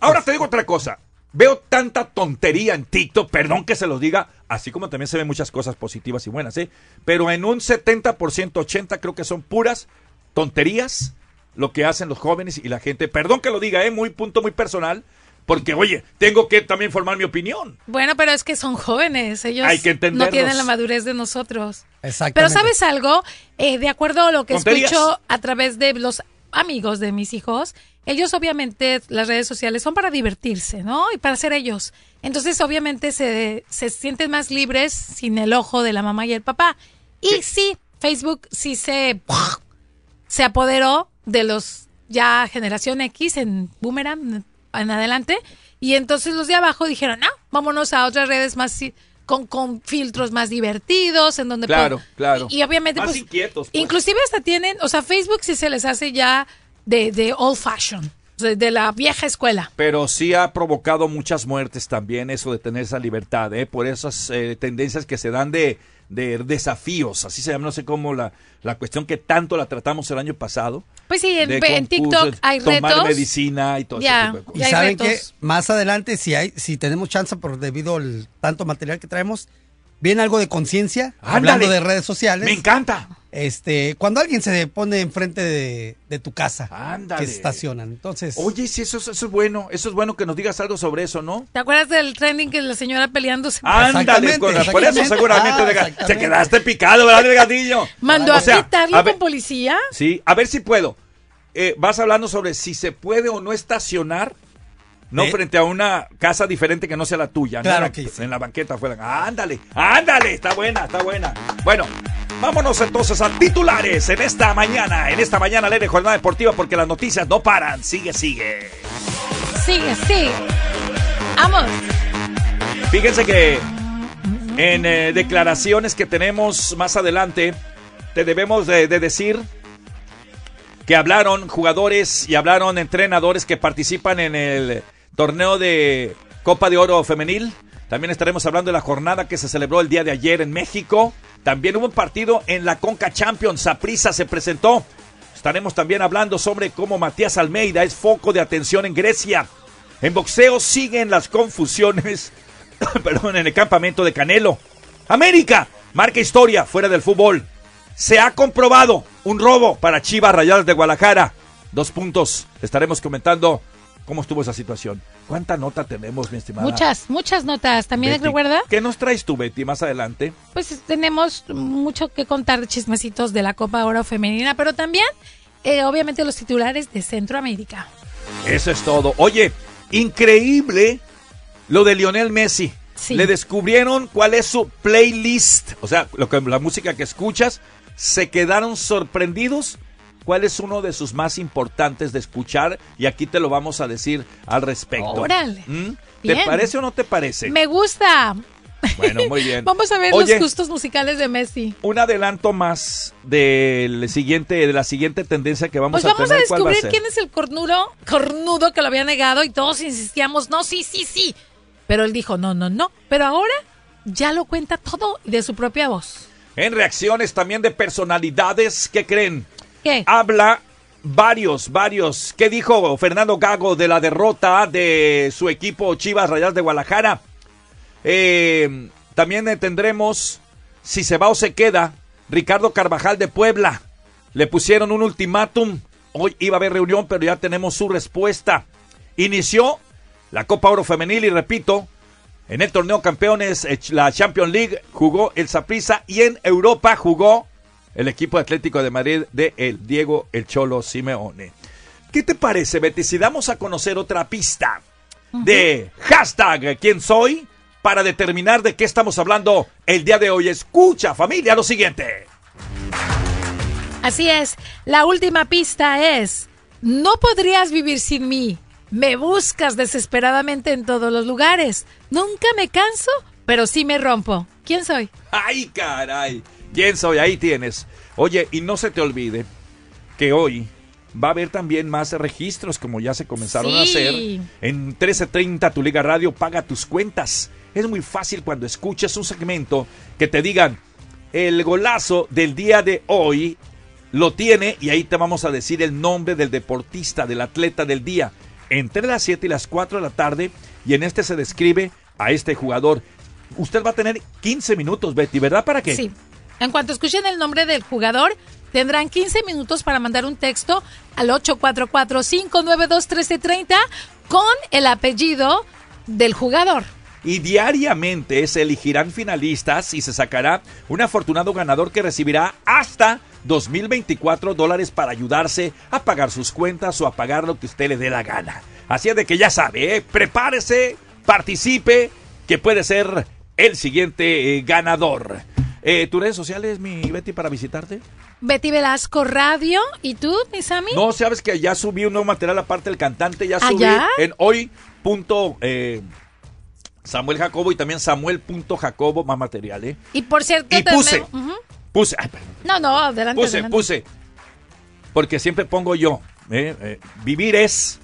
Ahora te digo otra cosa. Veo tanta tontería en TikTok, perdón que se los diga, así como también se ven muchas cosas positivas y buenas, ¿eh? Pero en un 70%, 80% creo que son puras tonterías lo que hacen los jóvenes y la gente. Perdón que lo diga, ¿eh? Muy punto muy personal. Porque, oye, tengo que también formar mi opinión. Bueno, pero es que son jóvenes. Ellos no tienen la madurez de nosotros. Exactamente. Pero ¿sabes algo? Eh, de acuerdo a lo que escucho a través de los amigos de mis hijos, ellos obviamente las redes sociales son para divertirse, ¿no? Y para ser ellos. Entonces obviamente se, se sienten más libres sin el ojo de la mamá y el papá. Y sí, Facebook sí se, se apoderó de los ya generación X en Boomerang en adelante. Y entonces los de abajo dijeron, no, vámonos a otras redes más con, con filtros más divertidos, en donde Claro, claro. Y, y obviamente, Más pues, inquietos, pues. inclusive hasta tienen, o sea, Facebook sí se les hace ya de, de old fashion, de la vieja escuela. Pero sí ha provocado muchas muertes también eso de tener esa libertad, ¿eh? por esas eh, tendencias que se dan de, de desafíos, así se llama, no sé cómo la, la cuestión que tanto la tratamos el año pasado. Pues sí, en, TikTok hay tomar retos. medicina y todo Ya. ese tipo de Y cosas. saben que más adelante, si hay, si tenemos chance por debido al tanto material que traemos, viene algo de conciencia, hablando de redes sociales. Me encanta. Este, cuando alguien se pone enfrente de, de tu casa, Ándale. que se estacionan. Entonces, Oye, sí, eso, es- eso es bueno, eso es bueno que nos digas algo sobre eso, ¿no? ¿Te acuerdas del trending que la señora peleándose? Ándale, con- por eso seguramente Ah, de- se exactamente. quedaste picado, ¿verdad, Delgadillo? Mandó O a sea, quitarlo a ver- con policía. Sí, a ver si puedo. Eh, vas hablando sobre si se puede o no estacionar, no ¿Eh? frente a una casa diferente que no sea la tuya. ¿no? Claro En la- que sí. En la banqueta afuera. Ándale, ándale, está buena, está buena. Bueno, vámonos entonces a titulares en esta mañana, en esta mañana ley de jornada deportiva porque las noticias no paran. Sigue, sigue. Sigue, sigue. Vamos. Fíjense que en eh, declaraciones que tenemos más adelante, te debemos de, de decir que hablaron jugadores y hablaron entrenadores que participan en el torneo de Copa de Oro Femenil. También estaremos hablando de la jornada que se celebró el día de ayer en México. También hubo un partido en la Conca Champions. Saprissa se presentó. Estaremos también hablando sobre cómo Matías Almeida es foco de atención en Grecia. En boxeo siguen las confusiones perdón, en el campamento de Canelo. América marca historia fuera del fútbol. Se ha comprobado un robo para Chivas Rayadas de Guadalajara. Dos puntos. Estaremos comentando cómo estuvo esa situación. ¿Cuánta nota tenemos, mi estimada? Muchas, muchas notas. También Betty? recuerda, ¿Qué nos traes tú, Betty, más adelante? pues tenemos mucho que contar de chismecitos de la Copa Oro Femenina, pero también, eh, obviamente, los titulares de Centroamérica. Eso es todo. Oye, increíble lo de Lionel Messi. Sí. Le descubrieron cuál es su playlist, o sea, lo que, la música que escuchas. Se quedaron sorprendidos cuál es uno de sus más importantes de escuchar y aquí te lo vamos a decir al respecto. Órale. ¿Mm? ¿Te parece o no te parece? Me gusta. Bueno, muy bien. Vamos a ver Oye, los gustos musicales de Messi. un adelanto más del siguiente, de la siguiente tendencia que vamos Pues a vamos a tener. ¿Cuál va a descubrir quién es el cornudo, cornudo que lo había negado y todos insistíamos, no, sí, sí, sí. Pero él dijo, no, no, no. Pero ahora ya lo cuenta todo de su propia voz. En reacciones también de personalidades, ¿qué creen? Habla varios, varios. ¿Qué dijo Fernando Gago de la derrota de su equipo Chivas Rayas de Guadalajara? Eh, también eh, tendremos, si se va o se queda, Ricardo Carvajal de Puebla. Le pusieron un ultimátum. Hoy iba a haber reunión, pero ya tenemos su respuesta. Inició la Copa Oro Femenil y repito, en el torneo campeones, eh, la Champions League, jugó el Saprissa y en Europa jugó el equipo Atlético de Madrid de el Diego El Cholo Simeone. ¿Qué te parece, Betty, si damos a conocer otra pista de hashtag quién soy para determinar de qué estamos hablando el día de hoy? Escucha, familia, lo siguiente. Así es. La última pista es, no podrías vivir sin mí. Me buscas desesperadamente en todos los lugares. Nunca me canso, pero sí me rompo. ¿Quién soy? ¡Ay, caray! ¿Quién soy? Ahí tienes. Oye, y no se te olvide que hoy va a haber también más registros como ya se comenzaron a hacer. En 1330 Tu Liga Radio paga tus cuentas. Es muy fácil cuando escuches un segmento que te digan el golazo del día de hoy lo tiene y ahí te vamos a decir el nombre del deportista, del atleta del día. Entre las 7 y las 4 de la tarde y en este se describe a este jugador. Usted va a tener 15 minutos, Betty, ¿verdad? ¿Para qué? Sí. En cuanto escuchen el nombre del jugador, tendrán 15 minutos para mandar un texto al 844-592-1330 con el apellido del jugador. Y diariamente se elegirán finalistas y se sacará un afortunado ganador que recibirá hasta 2024 dólares para ayudarse a pagar sus cuentas o a pagar lo que usted le dé la gana. Así es de que ya sabe, ¿eh? prepárese, participe, que puede ser el siguiente eh, ganador. Eh, ¿Tus redes sociales, mi Betty, para visitarte? Betty Velasco Radio. ¿Y tú, mi Sammy? No, sabes que ya subí un nuevo material aparte del cantante, ya ¿Ah, subí en hoy punto, eh, Samuel Jacobo y también Samuel.jacobo, más material, ¿eh? Y por cierto, Y puse, puse, ay, No, no, adelante. puse, adelante. puse. Porque siempre pongo yo, ¿eh? Eh, vivir es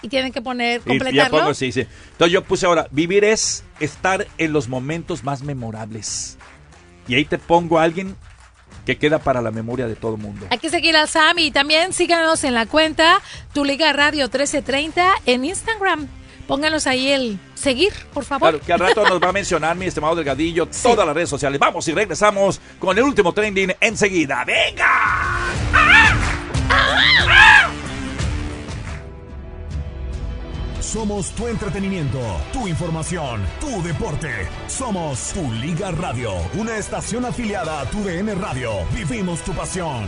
Y tienen que poner, Y ya completarlo. pongo, sí, sí. Entonces yo puse ahora, vivir es estar en los momentos más memorables. Y ahí te pongo a alguien que queda para la memoria de todo el mundo. Hay que seguir al Sam y también síganos en la cuenta Tu Liga Radio 1330 en Instagram. Pónganos ahí el seguir, por favor. Claro, que al rato nos va a mencionar mi estimado Delgadillo todas las redes sociales. Vamos y regresamos con el último trending enseguida. ¡Venga! Somos tu entretenimiento, tu información, tu deporte. Somos tu Liga Radio, una estación afiliada a tu DN Radio. Vivimos tu pasión.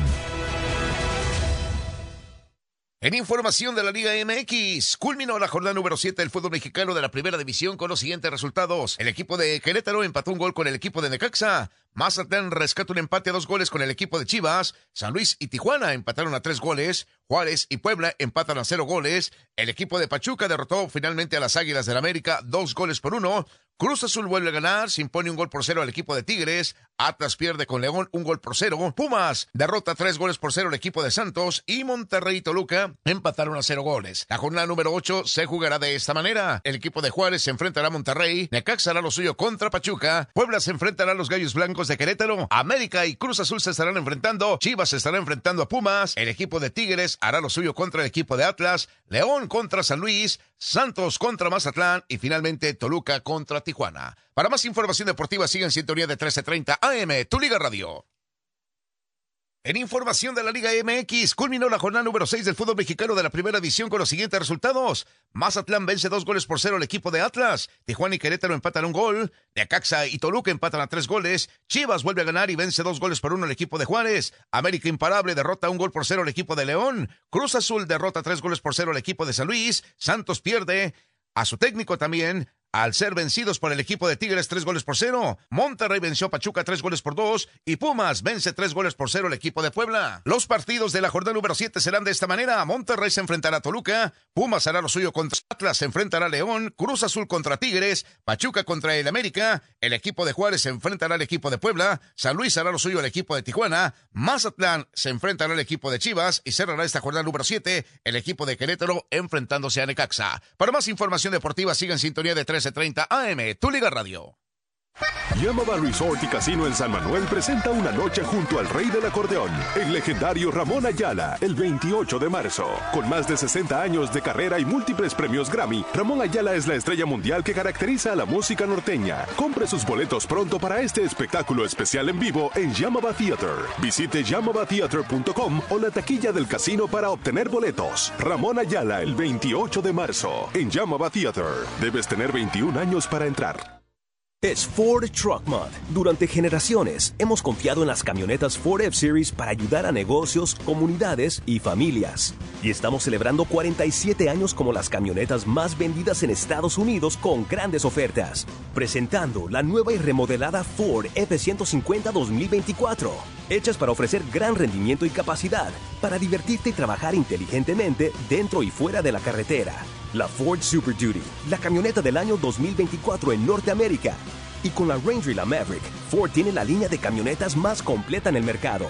En información de la Liga MX, culminó la jornada número 7 del fútbol mexicano de la primera división con los siguientes resultados. El equipo de Querétaro empató un gol con el equipo de Necaxa. Mazatlán rescata un empate a dos goles con el equipo de Chivas. San Luis y Tijuana empataron a tres goles. Juárez y Puebla empatan a cero goles. El equipo de Pachuca derrotó finalmente a las Águilas del América dos goles por uno. Cruz Azul vuelve a ganar, se impone un gol por cero al equipo de Tigres. Atlas pierde con León un gol por cero. Pumas derrota tres goles por cero al equipo de Santos. Y Monterrey y Toluca empataron a cero goles. La jornada número 8 se jugará de esta manera. El equipo de Juárez se enfrentará a Monterrey. Necaxa hará lo suyo contra Pachuca. Puebla se enfrentará a los Gallos Blancos de Querétaro. América y Cruz Azul se estarán enfrentando. Chivas se estará enfrentando a Pumas. El equipo de Tigres hará lo suyo contra el equipo de Atlas. León contra San Luis. Santos contra Mazatlán y finalmente Toluca contra Tijuana. Para más información deportiva sigue en sintonía de 1330 AM, Tu Liga Radio. En información de la Liga MX, culminó la jornada número 6 del fútbol mexicano de la primera edición con los siguientes resultados. Mazatlán vence dos goles por cero al equipo de Atlas. Tijuana y Querétaro empatan un gol. Necaxa y Toluca empatan a tres goles. Chivas vuelve a ganar y vence dos goles por uno al equipo de Juárez. América Imparable derrota un gol por cero al equipo de León. Cruz Azul derrota tres goles por cero al equipo de San Luis. Santos pierde a su técnico también. Al ser vencidos por el equipo de Tigres tres goles por cero, Monterrey venció a Pachuca tres goles por dos. Y Pumas vence tres goles por cero al equipo de Puebla. Los partidos de la jornada número 7 serán de esta manera. Monterrey se enfrentará a Toluca, Pumas hará lo suyo contra Atlas, se enfrentará a León, Cruz Azul contra Tigres, Pachuca contra el América, el equipo de Juárez se enfrentará al equipo de Puebla, San Luis hará lo suyo al equipo de Tijuana, Mazatlán se enfrentará al equipo de Chivas. Y cerrará esta jornada número 7 el equipo de Querétaro enfrentándose a Necaxa. Para más información deportiva siga en sintonía de 1330 AM, Tu Liga Radio. Llamaba Resort y Casino en San Manuel presenta una noche junto al rey del acordeón, el legendario Ramón Ayala, el 28 de marzo. Con más de 60 años de carrera y múltiples premios Grammy, Ramón Ayala es la estrella mundial que caracteriza a la música norteña. Compre sus boletos pronto para este espectáculo especial en vivo en Yamaba Theater. Visite yamabatheater.com o la taquilla del casino para obtener boletos. Ramón Ayala, el 28 de marzo, en Yamaba Theater. Debes tener 21 años para entrar. Es Ford Truck Month. Durante generaciones hemos confiado en las camionetas Ford F-Series para ayudar a negocios, comunidades y familias. Y estamos celebrando 47 años como las camionetas más vendidas en Estados Unidos con grandes ofertas. Presentando la nueva y remodelada Ford F-150 2024. Hechas para ofrecer gran rendimiento y capacidad, para divertirte y trabajar inteligentemente dentro y fuera de la carretera. La Ford Super Duty, la camioneta del año 2024 en Norteamérica. Y con la Ranger y la Maverick, Ford tiene la línea de camionetas más completa en el mercado.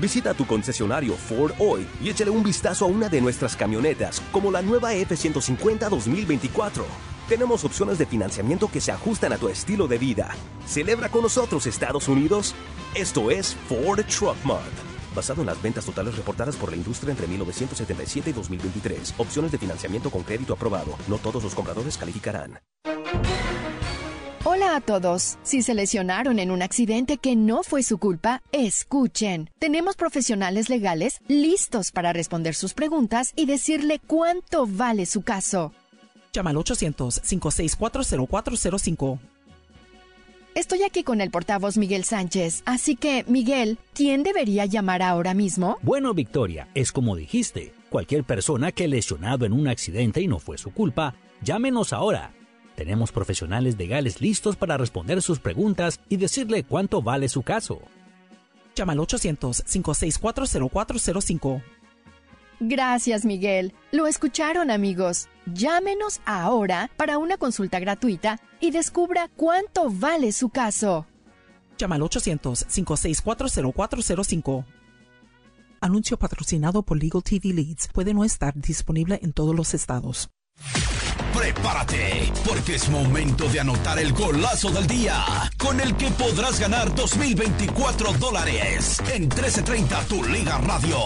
Visita tu concesionario Ford hoy y échale un vistazo a una de nuestras camionetas, como la nueva F-150 2024. Tenemos opciones de financiamiento que se ajustan a tu estilo de vida. Celebra con nosotros Estados Unidos. Esto es Ford Truck Month. Basado en las ventas totales reportadas por la industria entre 1977 y 2023. Opciones de financiamiento con crédito aprobado. No todos los compradores calificarán. Hola a todos. Si se lesionaron en un accidente que no fue su culpa, escuchen. Tenemos profesionales legales listos para responder sus preguntas y decirle cuánto vale su caso. Llama al 800-564-0405. Estoy aquí con el portavoz Miguel Sánchez, así que, Miguel, ¿quién debería llamar ahora mismo? Bueno, Victoria, es como dijiste. Cualquier persona que lesionado en un accidente y no fue su culpa, llámenos ahora. Tenemos profesionales legales listos para responder sus preguntas y decirle cuánto vale su caso. Llama al 800-564-0405. Gracias, Miguel. Lo escucharon, amigos. Llámenos ahora para una consulta gratuita y descubra cuánto vale su caso. Llama al 800-564-0405. Anuncio patrocinado por Legal TV Leads. Puede no estar disponible en todos los estados. Prepárate, porque es momento de anotar el golazo del día, con el que podrás ganar 2024 dólares en 1330 Tu Liga Radio.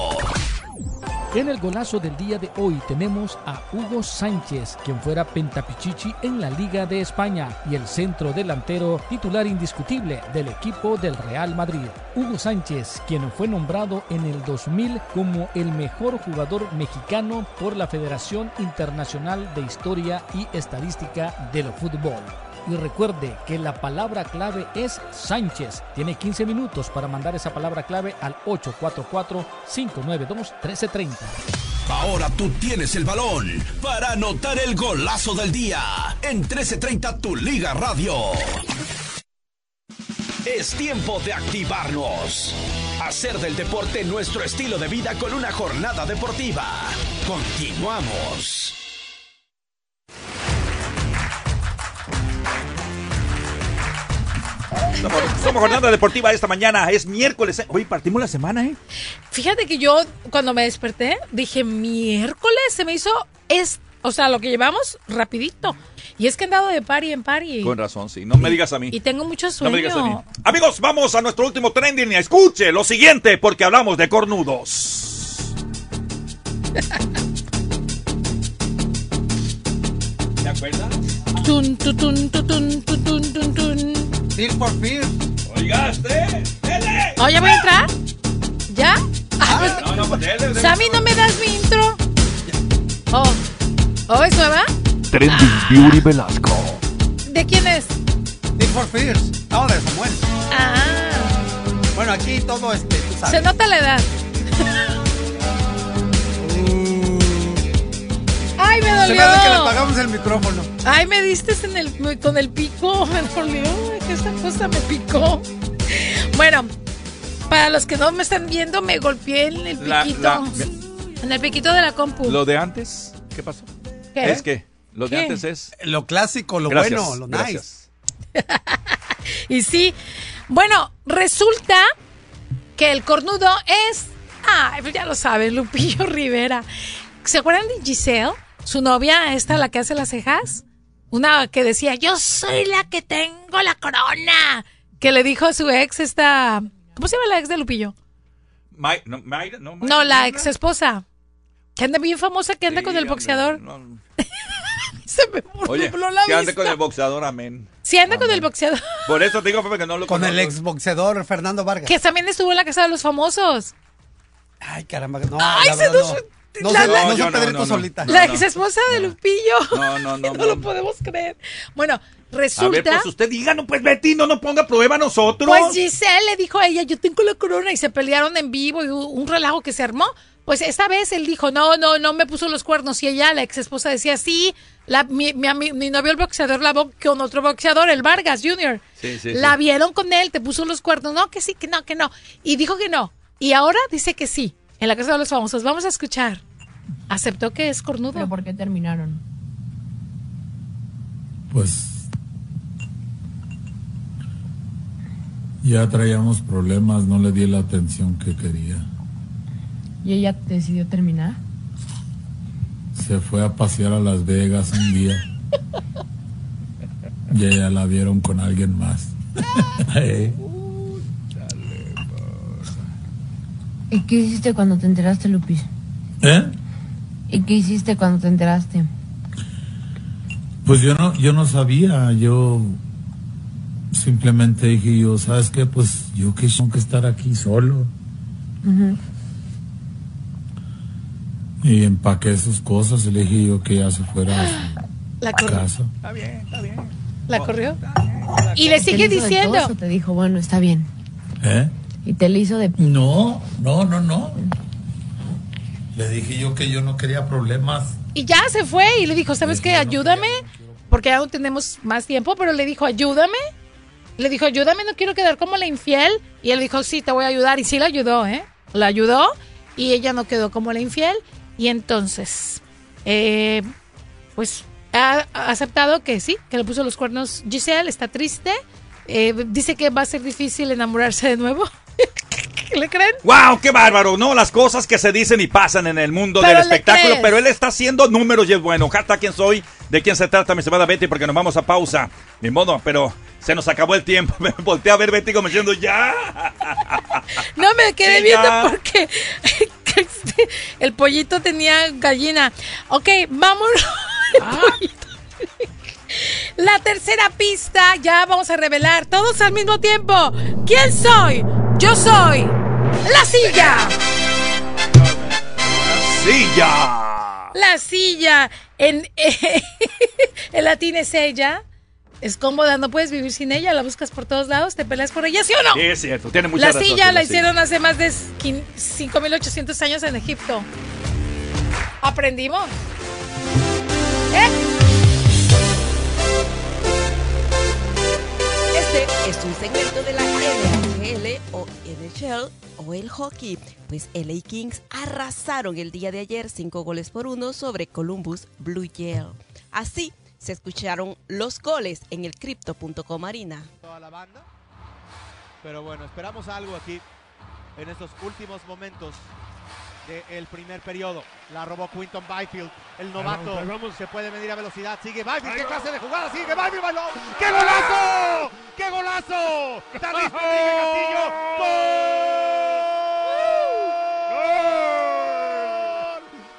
En el golazo del día de hoy tenemos a Hugo Sánchez, quien fuera pentapichichi en la Liga de España y el centro delantero titular indiscutible del equipo del Real Madrid. Hugo Sánchez, quien fue nombrado en el 2000 como el mejor jugador mexicano por la Federación Internacional de Historia y Estadística del Fútbol. Y recuerde que la palabra clave es Sánchez. Tiene 15 minutos para mandar esa palabra clave al 844-592-1330. Ahora tú tienes el balón para anotar el golazo del día en 1330 Tu Liga Radio. Es tiempo de activarnos. Hacer del deporte nuestro estilo de vida con una jornada deportiva. Continuamos. Somos, somos jornada deportiva esta mañana, es miércoles. ¿eh? Hoy partimos la semana, ¿eh? Fíjate que yo cuando me desperté dije miércoles se me hizo es, o sea, lo que llevamos rapidito. Y es que he andado de party en party. Con razón, sí. No me digas a mí. Y tengo mucho No sueño. me digas a mí. Amigos, vamos a nuestro último trending. Escuche lo siguiente, porque hablamos de cornudos. ¿Te acuerdas? Tun, tu, tun, tu, tun, tu, tun, tun, tun. Feel for Fear. ¿Oigaste? ¡Dele! Oh, ¿ya voy a entrar? ¿Ya? Ah, No, no, pues dele, dele. Sammy, ¿no me das mi intro? Oh, oh ¿es nueva? Trending Beauty Velasco. ¿De quién es? Feel for Fears. No, de Samuel. Ah, Bueno, aquí todo este, tú sabes. se nota la edad. ¡Ay, me Se dolió! me hace que le apagamos el micrófono. Ay, me diste en el, con el pico, me dolió, que esta cosa me picó. Bueno, para los que no me están viendo, me golpeé en el La- piquito. la- en el piquito de la compu. Lo de antes, ¿qué pasó? ¿Qué? Es que lo de antes es. Lo clásico, lo Gracias, bueno, lo gracias. nice. Y sí, bueno, resulta que el cornudo es, ah, ya lo saben, Lupillo Rivera. ¿Se acuerdan de Giselle? Su novia, esta, la que hace las cejas. Una que decía, yo soy la que tengo la corona. Que le dijo a su ex esta, ¿cómo se llama la ex de Lupillo? May- no, Mayra, no, la ex esposa. Que anda bien famosa, que anda Sí, con el boxeador. no. Se me Oye, la que ande vista. con el boxeador, amén. Sí, anda con el boxeador. Por eso te digo, Pepe, que no lo Con el ex boxeador Fernando Vargas. Que también estuvo en la casa de los famosos. Ay, caramba. No, Ay, se nos- no. No, la- no No, no, Pedrito no, no. solita. La ex esposa de Lupillo. No, no, no. No lo podemos creer. Bueno, A ver, resulta. pues usted diga, no, pues Betty, no nos ponga prueba a nosotros. Pues Giselle le dijo a ella, yo tengo la corona y se pelearon en vivo y hubo un relajo que se armó. Pues esta vez él dijo, no, no, no me puso los cuernos. Y ella, la ex esposa, decía, sí, la, mi, mi, ami- mi novio el boxeador la bo- con otro boxeador, el Vargas Jr. Sí, sí, la sí. vieron con él, te puso los cuernos. No, que sí, que no, que no. Y dijo que no. Y ahora dice que sí, en la casa de los famosos. Vamos a escuchar. Aceptó que es cornudo. ¿Pero por qué terminaron? Pues ya traíamos problemas, no le di la atención que quería. ¿Y ella decidió terminar? Se fue a pasear a Las Vegas un día y ella la vieron con alguien más. Eh, ¿Y qué hiciste cuando te enteraste, Lupis? ¿Eh? ¿Y qué hiciste cuando te enteraste? Pues yo no, yo no sabía, yo simplemente dije yo, ¿sabes qué? Pues yo que tengo que estar aquí solo. Y empaqué sus cosas y le dije yo que ya se fuera a su La casa. Está bien, está bien. La corrió. Y le sigue ¿Te hizo de diciendo. te dijo, bueno, está bien. ¿Eh? Y te le hizo de... No, no, no, no. Le dije yo que yo no quería problemas. Y ya se fue y le dijo, ¿sabes qué? Ayúdame, porque aún tenemos más tiempo, pero le dijo, ayúdame. Le dijo, ayúdame, no quiero quedar como la infiel. Y él dijo, sí, te voy a ayudar. Y sí la ayudó, ¿eh? La ayudó y ella no quedó como la infiel. Y entonces, eh, pues ha aceptado que sí, que le puso los cuernos Giselle, está triste. Eh, dice que va a ser difícil enamorarse de nuevo. ¿Le creen? ¡Wow! ¡Qué bárbaro! No, las cosas que se dicen y pasan en el mundo Pero del espectáculo, pero él está haciendo números y es bueno. Jata, ¿quién soy? ¿De quién se trata, mi estimada Betty? Porque nos vamos a pausa. Ni modo, pero se nos acabó el tiempo. Me volteé a ver Betty como diciendo, ¡ya! No me quedé Sí, viendo ya. porque el pollito tenía gallina. Ok, vámonos. Ah. La tercera pista, ya vamos a revelar todos al mismo tiempo. ¿Quién soy? Yo soy la silla. ¡Silla! La silla. En, en latín es ella. Es cómoda, no puedes vivir sin ella. La buscas por todos lados, te peleas por ella, ¿sí o no? Sí, es cierto, tiene mucha La razón, silla la hicieron hace más de quin- 5.800 años en Egipto. Aprendimos. ¿Eh? Este es un segmento de la NHL o NHL o el hockey, pues LA Kings arrasaron el día de ayer cinco goles por uno sobre Columbus Blue Jays. Así se escucharon los goles en el Crypto.com Arena. toda la banda. Pero bueno, esperamos algo aquí en estos últimos momentos del primer periodo. La robó Quinton Byfield, el novato. Ahí vamos, ahí Se puede medir a velocidad. Sigue Byfield. Ahí ¿Qué va. clase de jugada? Sigue Byfield. ¡Qué golazo! ¡Qué golazo! Está listo Enrique Castillo. ¡Gol!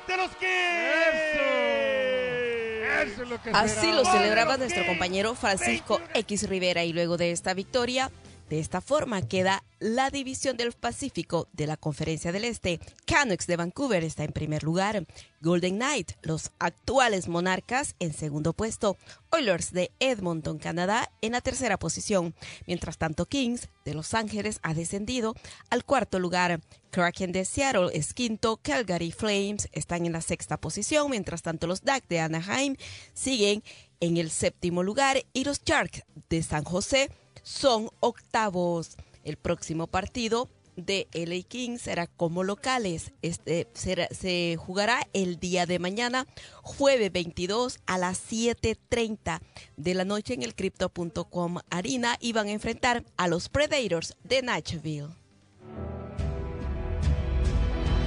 ¡De los Kings! Eso es lo que Así lo celebraba nuestro compañero Francisco X Rivera y luego de esta victoria, de esta forma queda la división del Pacífico de la Conferencia del Este. Canucks de Vancouver está en primer lugar, Golden Knight, los actuales monarcas, en segundo puesto, Oilers de Edmonton, Canadá, en la tercera posición. Mientras tanto, Kings de Los Ángeles ha descendido al cuarto lugar. Kraken de Seattle es quinto, Calgary Flames están en la sexta posición, mientras tanto los Ducks de Anaheim siguen en el séptimo lugar y los Sharks de San José son octavos. El próximo partido de LA Kings será como locales. Este será- se jugará el día de mañana, jueves 22 a las 7:30 de la noche en el Crypto.com Arena y van a enfrentar a los Predators de Nashville.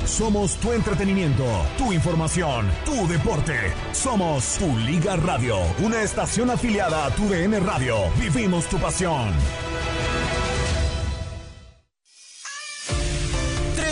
Somos tu entretenimiento, tu información, tu deporte. Somos tu Liga Radio, una estación afiliada a tu DN Radio. Vivimos tu pasión.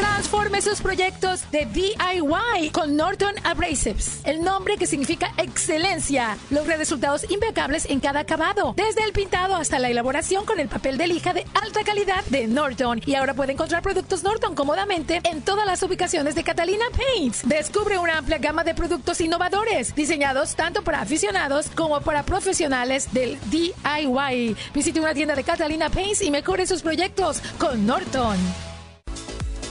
Transforme sus proyectos de DIY con Norton Abrasives. El nombre que significa excelencia. Logra resultados impecables en cada acabado. Desde el pintado hasta la elaboración con el papel de lija de alta calidad de Norton. Y ahora puede encontrar productos Norton cómodamente en todas las ubicaciones de Catalina Paints. Descubre una amplia gama de productos innovadores, diseñados tanto para aficionados como para profesionales del DIY. Visite una tienda de Catalina Paints y mejore sus proyectos con Norton.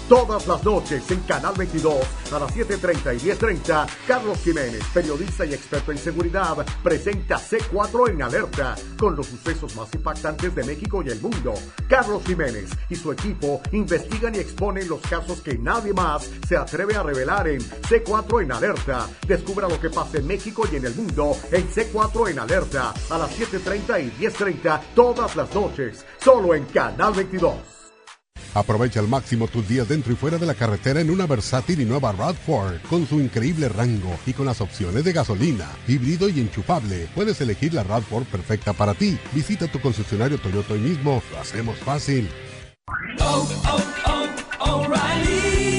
Todas las noches en Canal 22 a las 7.30 y 10.30, Carlos Jiménez, periodista y experto en seguridad, presenta C4 en alerta con los sucesos más impactantes de México y el mundo. Carlos Jiménez y su equipo investigan y exponen los casos que nadie más se atreve a revelar en C4 en alerta. Descubra lo que pasa en México y en el mundo en C4 en alerta a las 7.30 y 10.30 todas las noches, solo en Canal 22. Aprovecha al máximo tus días dentro y fuera de la carretera en una versátil y nueva RAV4 con su increíble rango y con las opciones de gasolina, híbrido y enchufable. Puedes elegir la RAV4 perfecta para ti. Visita tu concesionario Toyota hoy mismo. Lo hacemos fácil. La